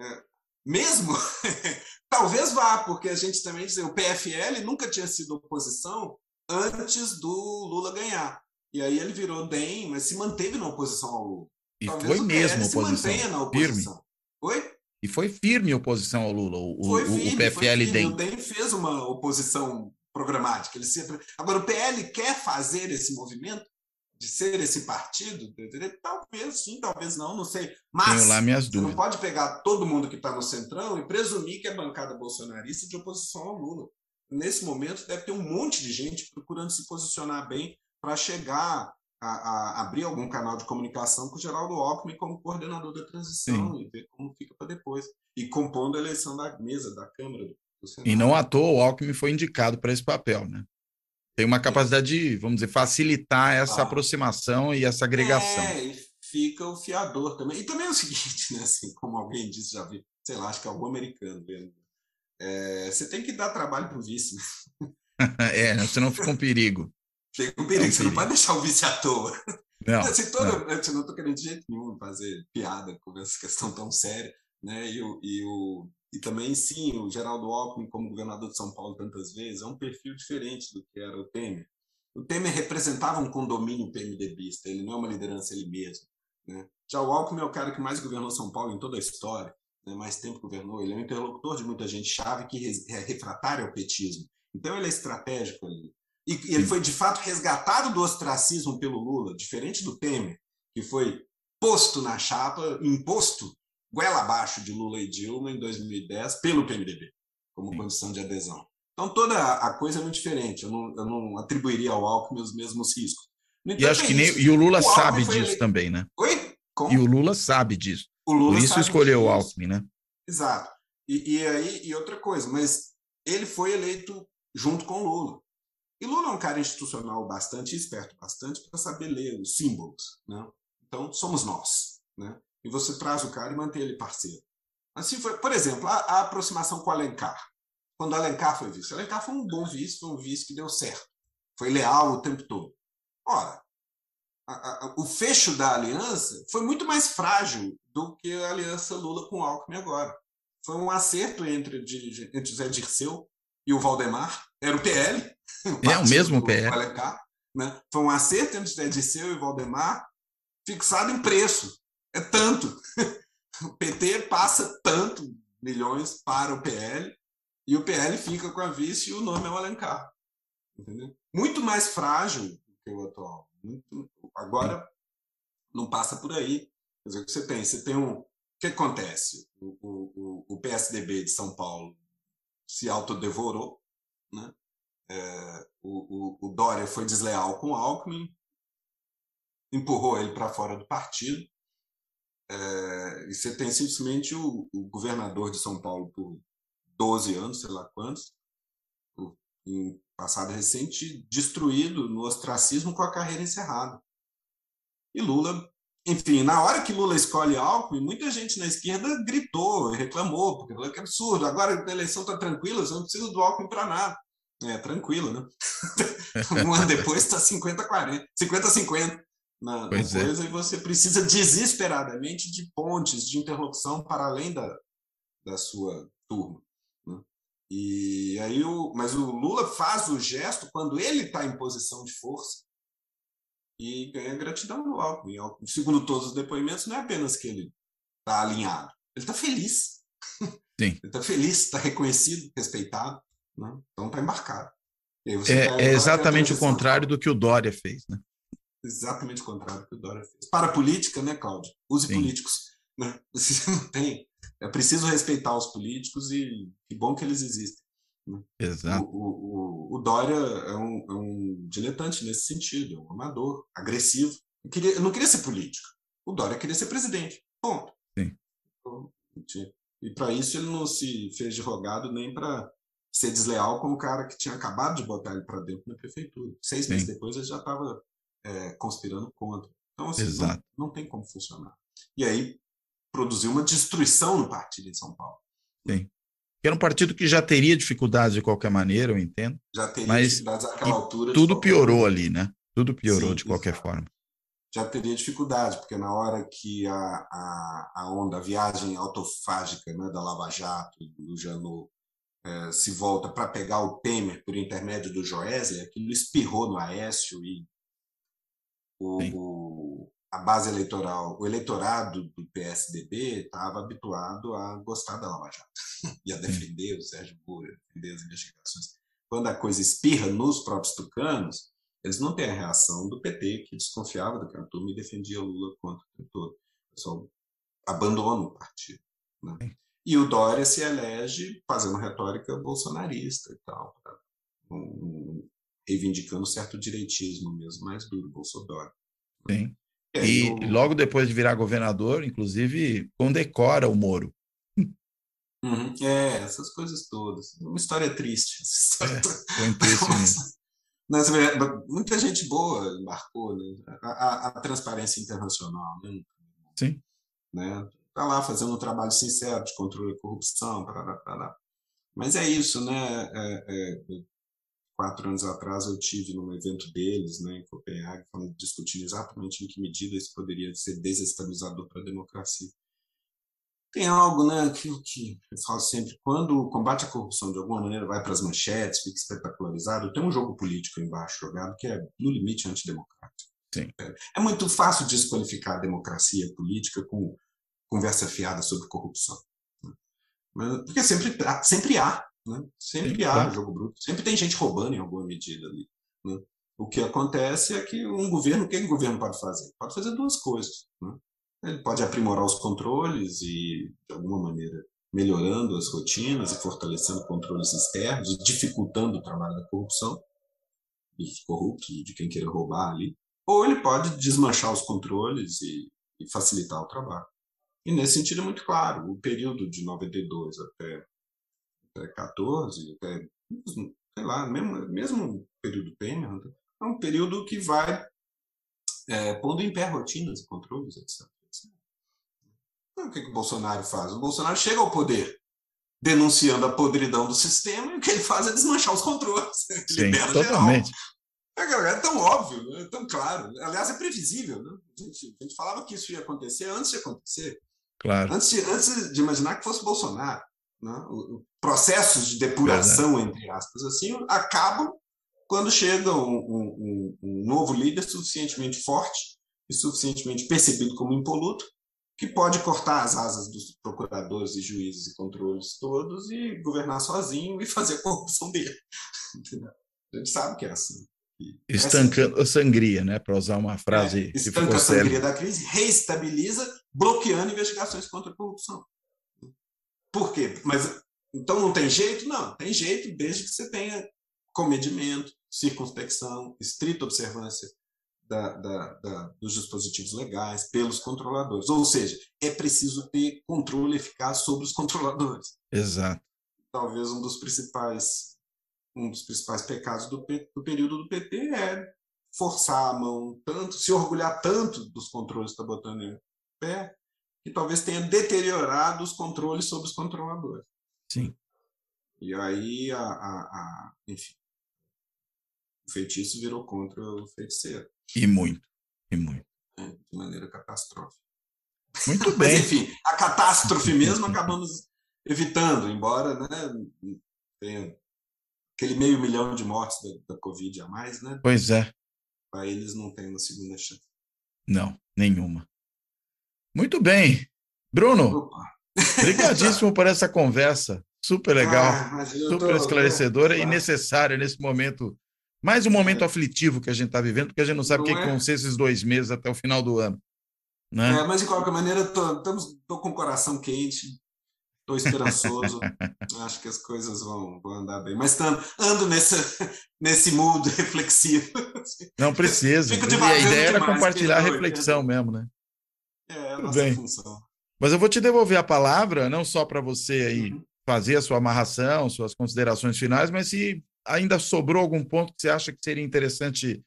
É, mesmo? Talvez vá, porque a gente também diz, o PFL nunca tinha sido oposição antes do Lula ganhar. E aí ele virou DEM, mas se manteve na oposição ao Lula. E Talvez foi mesmo oposição. Se na oposição. Firme. Oi? E foi firme oposição ao Lula, o, foi firme, o PFL DEM. O DEM fez uma oposição programática. Ele sempre... Agora, o PL quer fazer esse movimento de ser esse partido? Talvez sim, talvez não, não sei. Mas Tenho lá minhas você não pode pegar todo mundo que está no Centrão e presumir que é bancada bolsonarista de oposição ao Lula. Nesse momento, deve ter um monte de gente procurando se posicionar bem para chegar a, a, abrir algum canal de comunicação com o Geraldo Alckmin como coordenador da transição Sim. e ver como fica para depois. E compondo a eleição da mesa, da Câmara. e não à toa o Alckmin foi indicado para esse papel, né? Tem uma capacidade de, vamos dizer, facilitar essa ah. aproximação e essa agregação. É, e fica o fiador também. E também é o seguinte, né? Assim, como alguém disse, já vi, sei lá, acho que é algum americano vendo. É, você tem que dar trabalho para o vice, né? é, senão fica um perigo. Tem um perigo, você não pode deixar o vice à toa. Não, assim, toda, não. Eu não estou querendo de jeito nenhum fazer piada com essa questão tão séria, né? E, o, e, o, e também, sim, o Geraldo Alckmin, como governador de São Paulo tantas vezes, é um perfil diferente do que era o Temer. O Temer representava um condomínio PMDBista, ele não é uma liderança ele mesmo. Né? Já o Alckmin é o cara que mais governou São Paulo em toda a história, né? mais tempo governou, ele é um interlocutor de muita gente chave que é refratário ao petismo. Então ele é estratégico ali. E ele foi, de fato, resgatado do ostracismo pelo Lula, diferente do Temer, que foi posto na chapa, imposto goela abaixo de Lula e Dilma em 2010 pelo PMDB, como Sim. condição de adesão. Então, toda a coisa é muito diferente. Eu não, eu não atribuiria ao Alckmin os mesmos riscos. e acho é que nem, e o Lula o sabe disso também, né? Oi? Como? E o Lula sabe disso. Lula Por isso escolheu o Alckmin, né? Exato. E, e aí, e outra coisa, mas ele foi eleito junto com o Lula. E Lula é um cara institucional bastante esperto, bastante para saber ler os símbolos. Né? Então, somos nós. Né? E você traz o cara e mantém ele parceiro. Assim foi, por exemplo, a, a aproximação com o Alencar. Quando o Alencar foi vice. O Alencar foi um bom vice, foi um vice que deu certo. Foi leal o tempo todo. Ora, a, a, o fecho da aliança foi muito mais frágil do que a aliança Lula com o Alckmin agora. Foi um acerto entre, entre José Dirceu e o Valdemar. Era o PL, é o mesmo PL. né? Foi um acerto entre o Ediceu e Valdemar, fixado em preço. É tanto. O PT passa tanto milhões para o PL e o PL fica com a vice e o nome é o Alencar. entendeu? Muito mais frágil que o atual. Muito, agora, não passa por aí. Quer dizer, o que você tem? Você tem um. O que acontece? O, o, o PSDB de São Paulo se autodevorou, né? É, o, o, o Dória foi desleal com o Alckmin, empurrou ele para fora do partido. É, e você tem simplesmente o, o, governador de São Paulo por 12 anos, sei lá quantos, em passado recente, destruído no ostracismo com a carreira encerrada. E Lula, enfim, na hora que Lula escolhe Alckmin, muita gente na esquerda gritou reclamou, porque falou que absurdo, agora a eleição está tranquila, você não precisa do Alckmin para nada. É, tranquilo, né? um ano depois está 50-40, 50-50 na, na coisa é. e você precisa desesperadamente de pontes de interlocução para além da, da sua turma. Né? E aí o, mas o Lula faz o gesto quando ele está em posição de força e ganha gratidão do Alckmin. Segundo todos os depoimentos, não é apenas que ele está alinhado, ele está feliz. Sim. ele está feliz, está reconhecido, respeitado. Né? Então está embarcado. É, é, exatamente o contrário do que o Dória fez, né? Exatamente o contrário que o Dória fez. Para a política, né, Cláudio? Use Sim. políticos. Né? Você não tem. É preciso respeitar os políticos e que bom que eles existem. Né? Exato. O, o, o, Dória é um, é um diletante nesse sentido, é um amador, agressivo. Eu, queria, eu não queria ser político. O Dória queria ser presidente. Ponto. Sim. Então, e para isso ele não se fez de rogado nem para ser desleal com o cara que tinha acabado de botar ele para dentro da prefeitura. Seis Sim. meses depois ele já estava é, conspirando contra. Então, assim, Exato. Não, não tem como funcionar. E aí produziu uma destruição no partido em São Paulo. Sim. Era um partido que já teria dificuldades de qualquer maneira, eu entendo. Já teria mas dificuldades àquela altura. Tudo piorou ali, né? Tudo piorou Sim, de qualquer exatamente. forma. Já teria dificuldade, porque na hora que a, a, a onda, a viagem autofágica né, da Lava Jato, do Janot, é, se volta para pegar o Temer por intermédio do Joesley, aquilo espirrou no Aécio e o, a base eleitoral, o eleitorado do PSDB estava habituado a gostar da Lava Jato e a defender o Sérgio Moro, a defender as investigações. Quando a coisa espirra nos próprios tucanos, eles não têm a reação do PT, que desconfiava do Cantum e defendia Lula contra o todo. O pessoal abandona o partido. Né? E o Dória se elege fazendo retórica bolsonarista e tal, um, reivindicando certo direitismo mesmo, mais duro, Bolsonaro. Sim. E, e logo depois de virar governador, inclusive, condecora o Moro. Uhum. É, essas coisas todas. Uma história triste. Essa história. É, triste muita gente boa embarcou, né? A, a, a, transparência internacional, né? Sim. Né? Tá lá fazendo um trabalho sincero de controle da corrupção, parará, parará. Mas é isso, né? É, é, quatro anos atrás eu tive num evento deles, né, em Copenhague, falando, discutindo exatamente em que medida isso poderia ser desestabilizador para a democracia. Tem algo, né, aquilo que eu falo sempre, quando o combate à corrupção de alguma maneira vai para as manchetes, fica espetacularizado, tem um jogo político embaixo jogado que é no limite antidemocrático. Sim. É, é muito fácil desqualificar a democracia política com conversa fiada sobre corrupção. Né? Porque sempre, sempre há né? Sempre há jogo bruto, sempre tem gente roubando em alguma medida ali. Né? O que acontece é que um governo, o que o governo pode fazer? Pode fazer duas coisas. Né? Ele pode aprimorar os controles e, de alguma maneira, melhorando as rotinas e fortalecendo controles externos e dificultando o trabalho da corrupção, dos corruptos, de quem queira roubar ali. Ou ele pode desmanchar os controles e, e facilitar o trabalho. E nesse sentido é muito claro, o período de 92 até 14, até, sei lá, mesmo, mesmo período Temer, é um período que vai é, pondo em pé rotinas e controles, etc. Então, o que, que o Bolsonaro faz? O Bolsonaro chega ao poder denunciando a podridão do sistema e o que ele faz é desmanchar os controles. Sim, totalmente. É, é, tão óbvio, né? é tão claro. Aliás, é previsível. Né? A, gente, a gente falava que isso ia acontecer antes de acontecer. Claro. Antes de, antes de imaginar que fosse Bolsonaro né? processos de depuração, entre aspas, assim, acabam quando chega um, um, um, novo líder suficientemente forte e suficientemente percebido como impoluto, que pode cortar as asas dos procuradores e juízes e controles todos e governar sozinho e fazer a corrupção dele. A gente sabe que é assim. Estancando a sangria, né? Para usar uma frase. É, estanca a sangria da crise, reestabiliza, bloqueando investigações contra a corrupção. Por quê? Mas então não tem jeito? Não, tem jeito desde que você tenha comedimento, circunspecção, estrita observância da, da, da, dos dispositivos legais pelos controladores. Ou seja, é preciso ter controle eficaz sobre os controladores. Exato. Talvez um dos principais um dos principais pecados do, do período do PT é forçar a mão tanto, se orgulhar tanto dos controles que está botando em pé, que talvez tenha deteriorado os controles sobre os controladores. Sim. E aí, a, a, a, enfim, o feitiço virou contra o feiticeiro. E muito, e muito. É, de maneira catastrófica. Muito bem. Mas, enfim, a catástrofe mesmo acabamos evitando, embora né, tenha aquele meio milhão de mortes da, da Covid a mais, né? Pois é. Para eles não tem uma segunda chance. Não, nenhuma. Muito bem. Bruno, obrigadíssimo por essa conversa. Super legal, ah, super tô, esclarecedora tô... e necessária nesse momento. Mais um momento é. aflitivo que a gente está vivendo, porque a gente não sabe o que, é? que vão ser esses dois meses até o final do ano. Né? É, mas de qualquer maneira, estou com o coração quente, Estou esperançoso. Acho que as coisas vão, vão andar bem. Mas ando, ando nesse, nesse mood reflexivo. Não precisa. Fico e a ideia era compartilhar a reflexão mesmo, né? É, é nossa bem. função. Mas eu vou te devolver a palavra, não só para você aí uhum. fazer a sua amarração, suas considerações finais, mas se ainda sobrou algum ponto que você acha que seria interessante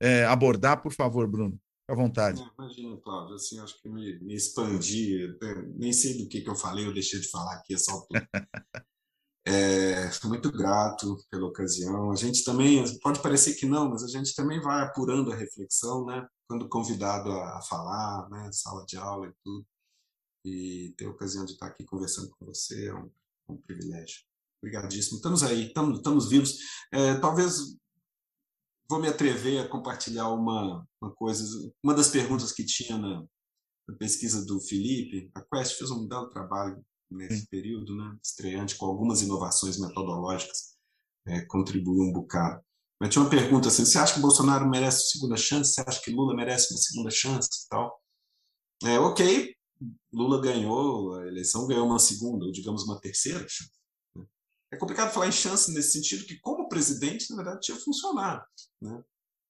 é, abordar, por favor, Bruno. Fica à vontade. imagina, Cláudio, assim, acho que me, me expandi, nem sei do que, que eu falei, eu deixei de falar aqui essa altura. É, muito grato pela ocasião. A gente também, pode parecer que não, mas a gente também vai apurando a reflexão, né? Quando convidado a, falar, né? Sala de aula e tudo. E ter a ocasião de estar aqui conversando com você é um, um privilégio. Obrigadíssimo. Estamos aí, estamos, estamos vivos. É, talvez vou me atrever a compartilhar uma, uma coisa. Uma das perguntas que tinha na, na pesquisa do Felipe, a Quest fez um belo trabalho nesse Sim. período, né? estreante, com algumas inovações metodológicas, é, contribuiu um bocado. Mas tinha uma pergunta assim: você acha que Bolsonaro merece uma segunda chance? Você acha que Lula merece uma segunda chance e tal? É, ok, Lula ganhou a eleição, ganhou uma segunda, ou digamos uma terceira chance. É complicado falar em chance nesse sentido, que como presidente, na verdade, tinha funcionado. Né?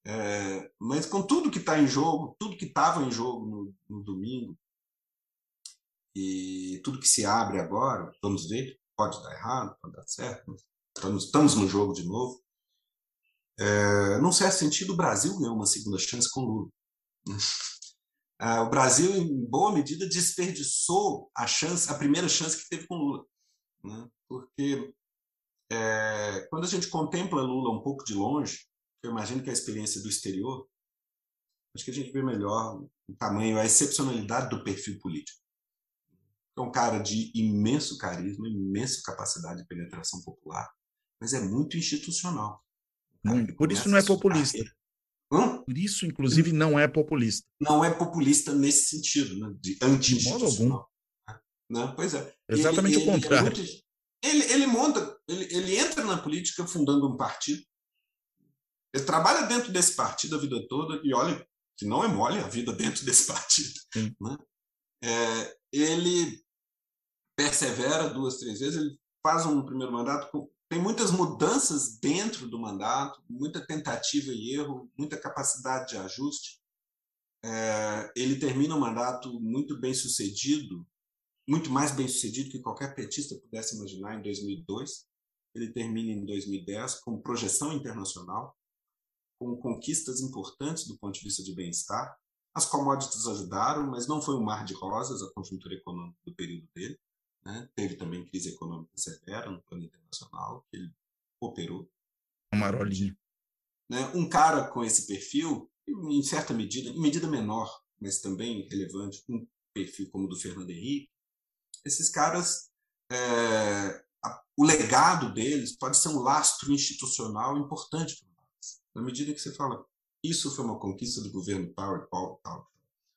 É, mas com tudo que está em jogo, tudo que estava em jogo no, no, domingo, e tudo que se abre agora, vamos ver, pode dar errado, pode dar certo, estamos, estamos no jogo de novo. É, num certo sentido, o Brasil ganhou uma segunda chance com Lula. É, o Brasil, em boa medida, desperdiçou a chance, a primeira chance que teve com Lula, né? porque é, quando a gente contempla Lula um pouco de longe, eu imagino que a experiência do exterior, acho que a gente vê melhor o tamanho, a excepcionalidade do perfil político. É um cara de imenso carisma, imensa capacidade de penetração popular, mas é muito institucional. Muito. Por isso não é populista. Hum? Por isso, inclusive, não é populista. Não é populista nesse sentido, né? de anti-institucional. Né? Pois é. Exatamente ele, o contrário. Ele é muito, ele, ele monta, ele, ele entra na política fundando um partido. Ele trabalha dentro desse partido a vida toda e olha que não é mole a vida dentro desse partido. Né? É, ele persevera duas, três vezes, ele faz um primeiro mandato com, tem muitas mudanças dentro do mandato, muita tentativa e erro, muita capacidade de ajuste. É, ele termina o mandato muito bem sucedido muito mais bem sucedido que qualquer petista pudesse imaginar em 2002. Ele termina em 2010 com projeção internacional, com conquistas importantes do ponto de vista de bem-estar. As commodities ajudaram, mas não foi um mar de rosas a conjuntura econômica do período dele. Né? Teve também crise econômica severa no plano internacional, que ele operou. Um marolinho. Né? Um cara com esse perfil, em certa medida, em medida menor, mas também relevante, um perfil como o do Fernando Henrique, esses caras, é, a, o legado deles pode ser um lastro institucional importante para nós. Na medida que você fala, isso foi uma conquista do governo tal e tal, tal.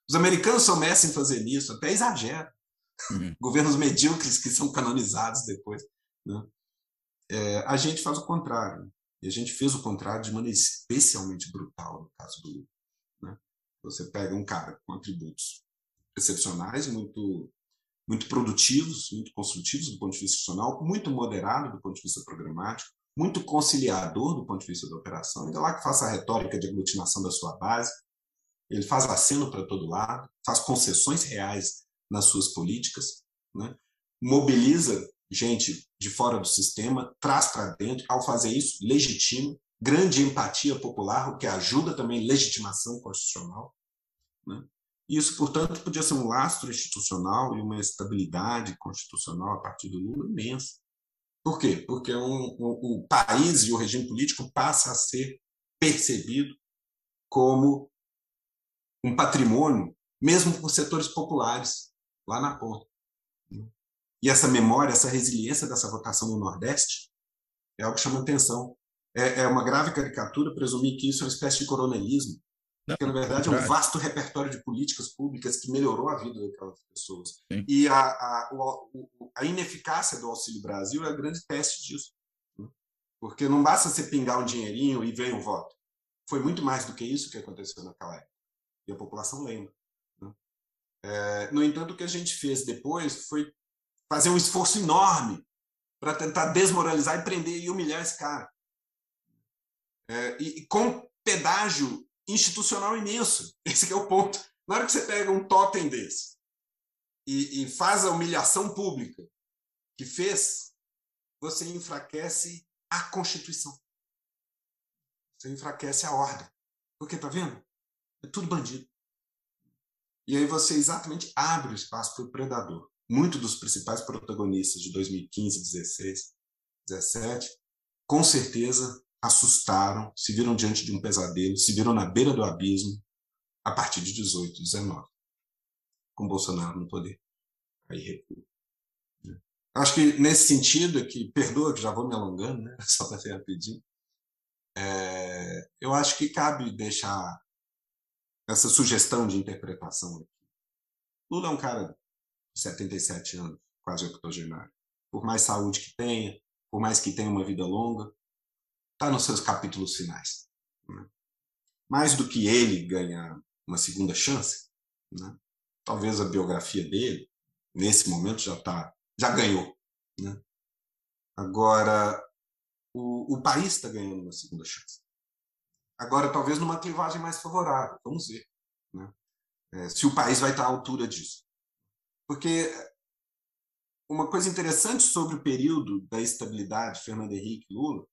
Os americanos são mestres em fazer isso, até exageram. Uhum. Governos medíocres que são canonizados depois. Né? É, a gente faz o contrário. E a gente fez o contrário de maneira especialmente brutal no caso do Lula. Né? Você pega um cara com atributos excepcionais, muito muito produtivos, muito construtivos do ponto de vista institucional, muito moderado do ponto de vista programático, muito conciliador do ponto de vista da operação, ainda lá que faça a retórica de aglutinação da sua base, ele faz aceno para todo lado, faz concessões reais nas suas políticas, né? mobiliza gente de fora do sistema, traz para dentro, ao fazer isso, legitima, grande empatia popular, o que ajuda também legitimação constitucional. Né? Isso, portanto, podia ser um lastro institucional e uma estabilidade constitucional a partir do Lula imensa. Por quê? Porque um, o país e o regime político passa a ser percebido como um patrimônio, mesmo por setores populares, lá na ponta. E essa memória, essa resiliência dessa votação no Nordeste é algo que chama atenção. É, é uma grave caricatura presumir que isso é uma espécie de coronelismo, não, porque, na verdade, é um vasto repertório de políticas públicas que melhorou a vida daquelas pessoas. Sim. E a, a, a, ineficácia do Auxílio Brasil é a grande teste disso. Né? Porque não basta você pingar um dinheirinho e vem o voto. Foi muito mais do que isso que aconteceu naquela época. E a população lembra. É, no entanto, o que a gente fez depois foi fazer um esforço enorme para tentar desmoralizar e prender e humilhar esse cara. É, e, e, com pedágio institucional imenso. Esse é o ponto. Na hora que você pega um totem desse e, e faz a humilhação pública que fez, você enfraquece a Constituição. Você enfraquece a ordem. Porque, tá vendo? É tudo bandido. E aí você exatamente abre o espaço para o predador muitos dos principais protagonistas de 2015, 16, 17, com certeza assustaram, se viram diante de um pesadelo, se viram na beira do abismo a partir de 18, 19, com Bolsonaro no poder. Aí recua. Né? Acho que nesse sentido, é que perdoa que já vou me alongando, né? só para rapidinho, é, eu acho que cabe deixar essa sugestão de interpretação aqui. Lula é um cara 77 anos, quase octogenário. Por mais saúde que tenha, por mais que tenha uma vida longa, está nos seus capítulos finais. Né? Mais do que ele ganhar uma segunda chance, né? talvez a biografia dele, nesse momento, já tá, já ganhou. Né? Agora, o, o país está ganhando uma segunda chance. Agora, talvez numa clivagem mais favorável, vamos ver. Né? É, se o país vai estar à altura disso. Porque uma coisa interessante sobre o período da estabilidade Fernando Henrique Lula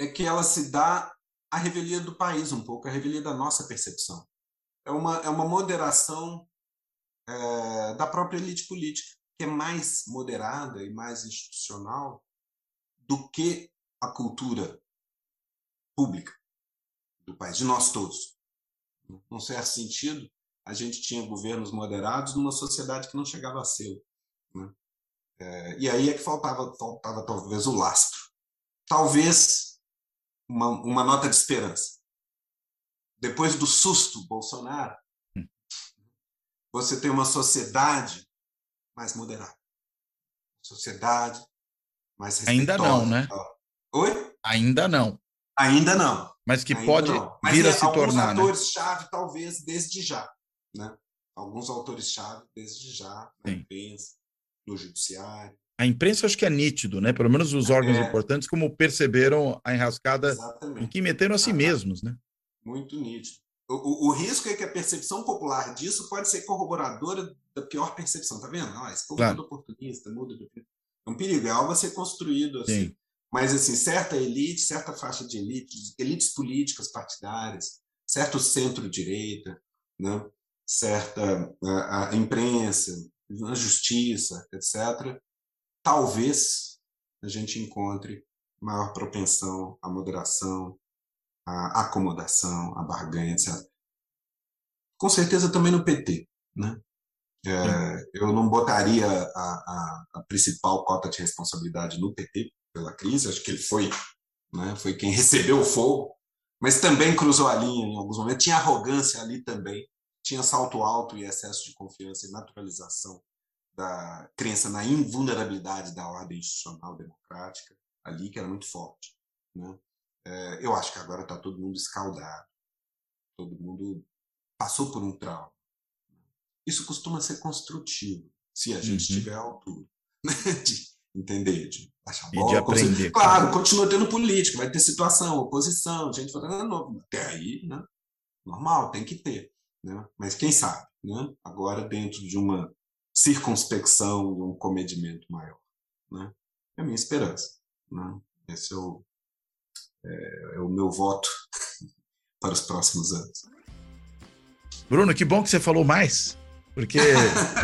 é que ela se dá à revelia do país um pouco, à revelia da nossa percepção. É uma, é uma moderação é, da própria elite política, que é mais moderada e mais institucional do que a cultura pública do país, de nós todos. Num certo sentido, a gente tinha governos moderados numa sociedade que não chegava a ser. Né? É, e aí é que faltava, faltava talvez o lastro. Talvez uma, uma nota de esperança. Depois do susto Bolsonaro, hum. você tem uma sociedade mais moderada. Sociedade mais respeitosa. Ainda não, né? Oi? Ainda não. Ainda não. Mas que Ainda pode vir a se tornar. Né? atores-chave, né? talvez, desde já né? alguns autores-chave desde já na Sim. imprensa, no judiciário. A imprensa acho que é nítido, né? Pelo menos os órgãos é. importantes, como perceberam a enrascada Exatamente. em que meteram a si ah, mesmos, né? Muito nítido. O, o, o, risco é que a percepção popular disso pode ser corroboradora da pior percepção, tá vendo? Ah, esse povo claro. muda oportunista, muda. É um perigo, é algo a ser construído assim. Sim. Mas, assim, certa elite, certa faixa de elite, elites políticas partidárias, certo centro-direita, né? certa a, a imprensa, a justiça, etc., talvez a gente encontre maior propensão à moderação, à acomodação, à barganha, etc. Com certeza também no PT, né? É, eu não botaria a, a, a, principal cota de responsabilidade no PT pela crise, acho que ele foi, né, foi quem recebeu o fogo, mas também cruzou a linha em alguns momentos, tinha arrogância ali também, tinha salto alto e excesso de confiança e naturalização da crença na invulnerabilidade da ordem institucional democrática ali, que era muito forte. Né? É, eu acho que agora está todo mundo escaldado, todo mundo passou por um trauma. Isso costuma ser construtivo, se a gente uhum. tiver a altura né? de entender, de achar bola. E de aprender. Claro, continua tendo política, vai ter situação, oposição, gente falando, novo. Até aí, né? normal, tem que ter. Né? Mas quem sabe, né? agora dentro de uma circunspecção, de um comedimento maior. Né? É a minha esperança. Né? Esse é o, é, é o meu voto para os próximos anos. Bruno, que bom que você falou mais, porque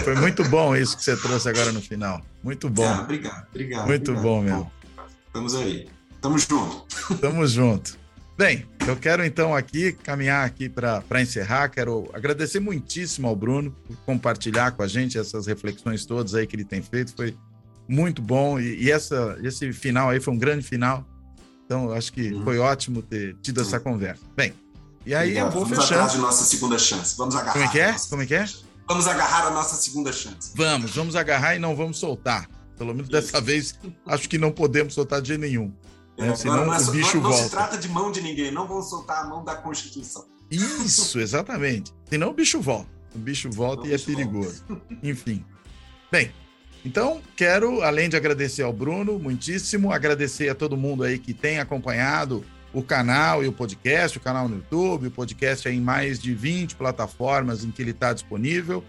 foi muito bom isso que você trouxe agora no final. Muito bom. Ah, obrigado, obrigado. Muito obrigado. bom mesmo. Estamos aí. Estamos junto. Estamos junto. Bem, eu quero então aqui caminhar aqui para encerrar. Quero agradecer muitíssimo ao Bruno por compartilhar com a gente essas reflexões todas aí que ele tem feito. Foi muito bom e, e essa, esse final aí foi um grande final. Então, acho que uhum. foi ótimo ter tido essa conversa. Bem, e aí Obrigado. eu vou Vamos fechando. atrás de nossa segunda chance. Vamos agarrar. Como é que é? Como é que é? Vamos agarrar a nossa segunda chance. Vamos, vamos agarrar e não vamos soltar. Pelo menos Isso. dessa vez, acho que não podemos soltar de jeito nenhum. É, Senão não é, o bicho não, volta. Não se trata de mão de ninguém, não vão soltar a mão da Constituição. Isso, exatamente. Senão o bicho volta. O bicho volta não, e é perigoso. Volta. Enfim. Bem, então quero, além de agradecer ao Bruno, muitíssimo, agradecer a todo mundo aí que tem acompanhado o canal e o podcast, o canal no YouTube, o podcast é em mais de 20 plataformas em que ele está disponível.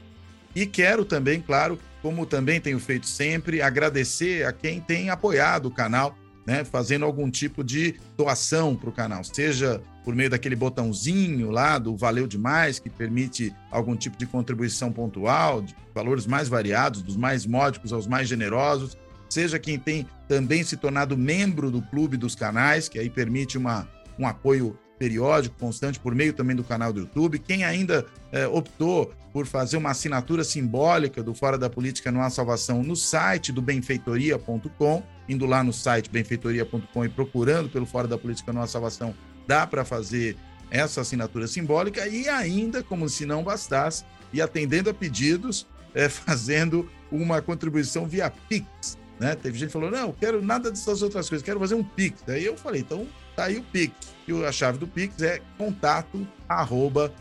E quero também, claro, como também tenho feito sempre, agradecer a quem tem apoiado o canal né, fazendo algum tipo de doação para o canal, seja por meio daquele botãozinho lá do Valeu Demais, que permite algum tipo de contribuição pontual, de valores mais variados, dos mais módicos aos mais generosos, seja quem tem também se tornado membro do clube dos canais, que aí permite uma, um apoio periódico, constante, por meio também do canal do YouTube. Quem ainda é, optou por fazer uma assinatura simbólica do Fora da Política Não Há Salvação no site do benfeitoria.com, indo lá no site benfeitoria.com e procurando pelo Fora da Política Não Há Salvação, dá para fazer essa assinatura simbólica e ainda, como se não bastasse, e atendendo a pedidos, é, fazendo uma contribuição via Pix. Né? Teve gente que falou: não, quero nada dessas outras coisas, quero fazer um Pix. Daí eu falei: então Tá aí o Pix. E a chave do Pix é contato arroba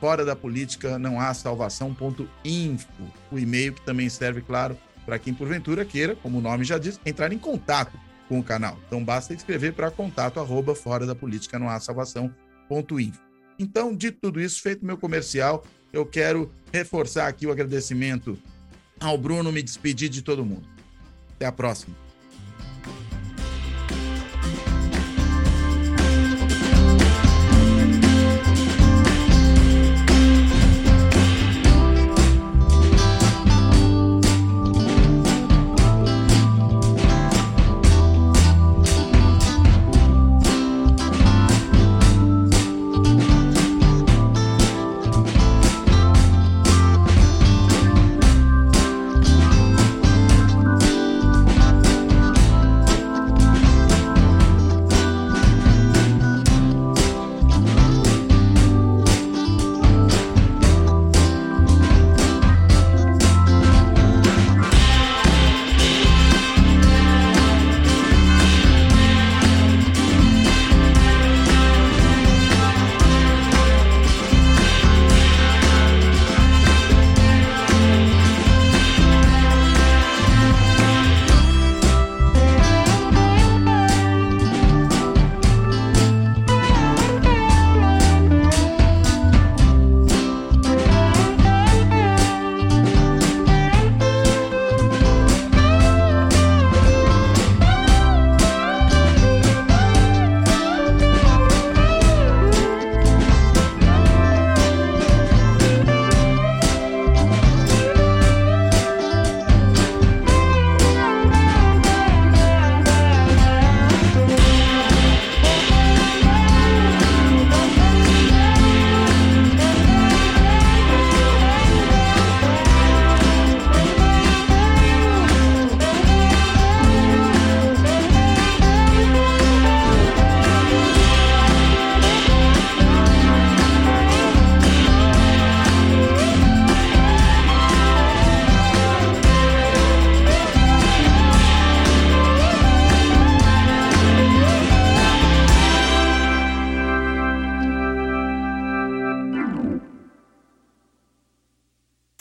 fora da política não há salvação.info. O e-mail que também serve, claro, para quem porventura queira, como o nome já diz, entrar em contato com o canal. Então basta escrever para contato arroba fora da política não há salvação.info. Então, de tudo isso, feito meu comercial, eu quero reforçar aqui o agradecimento ao Bruno, me despedir de todo mundo. Até a próxima.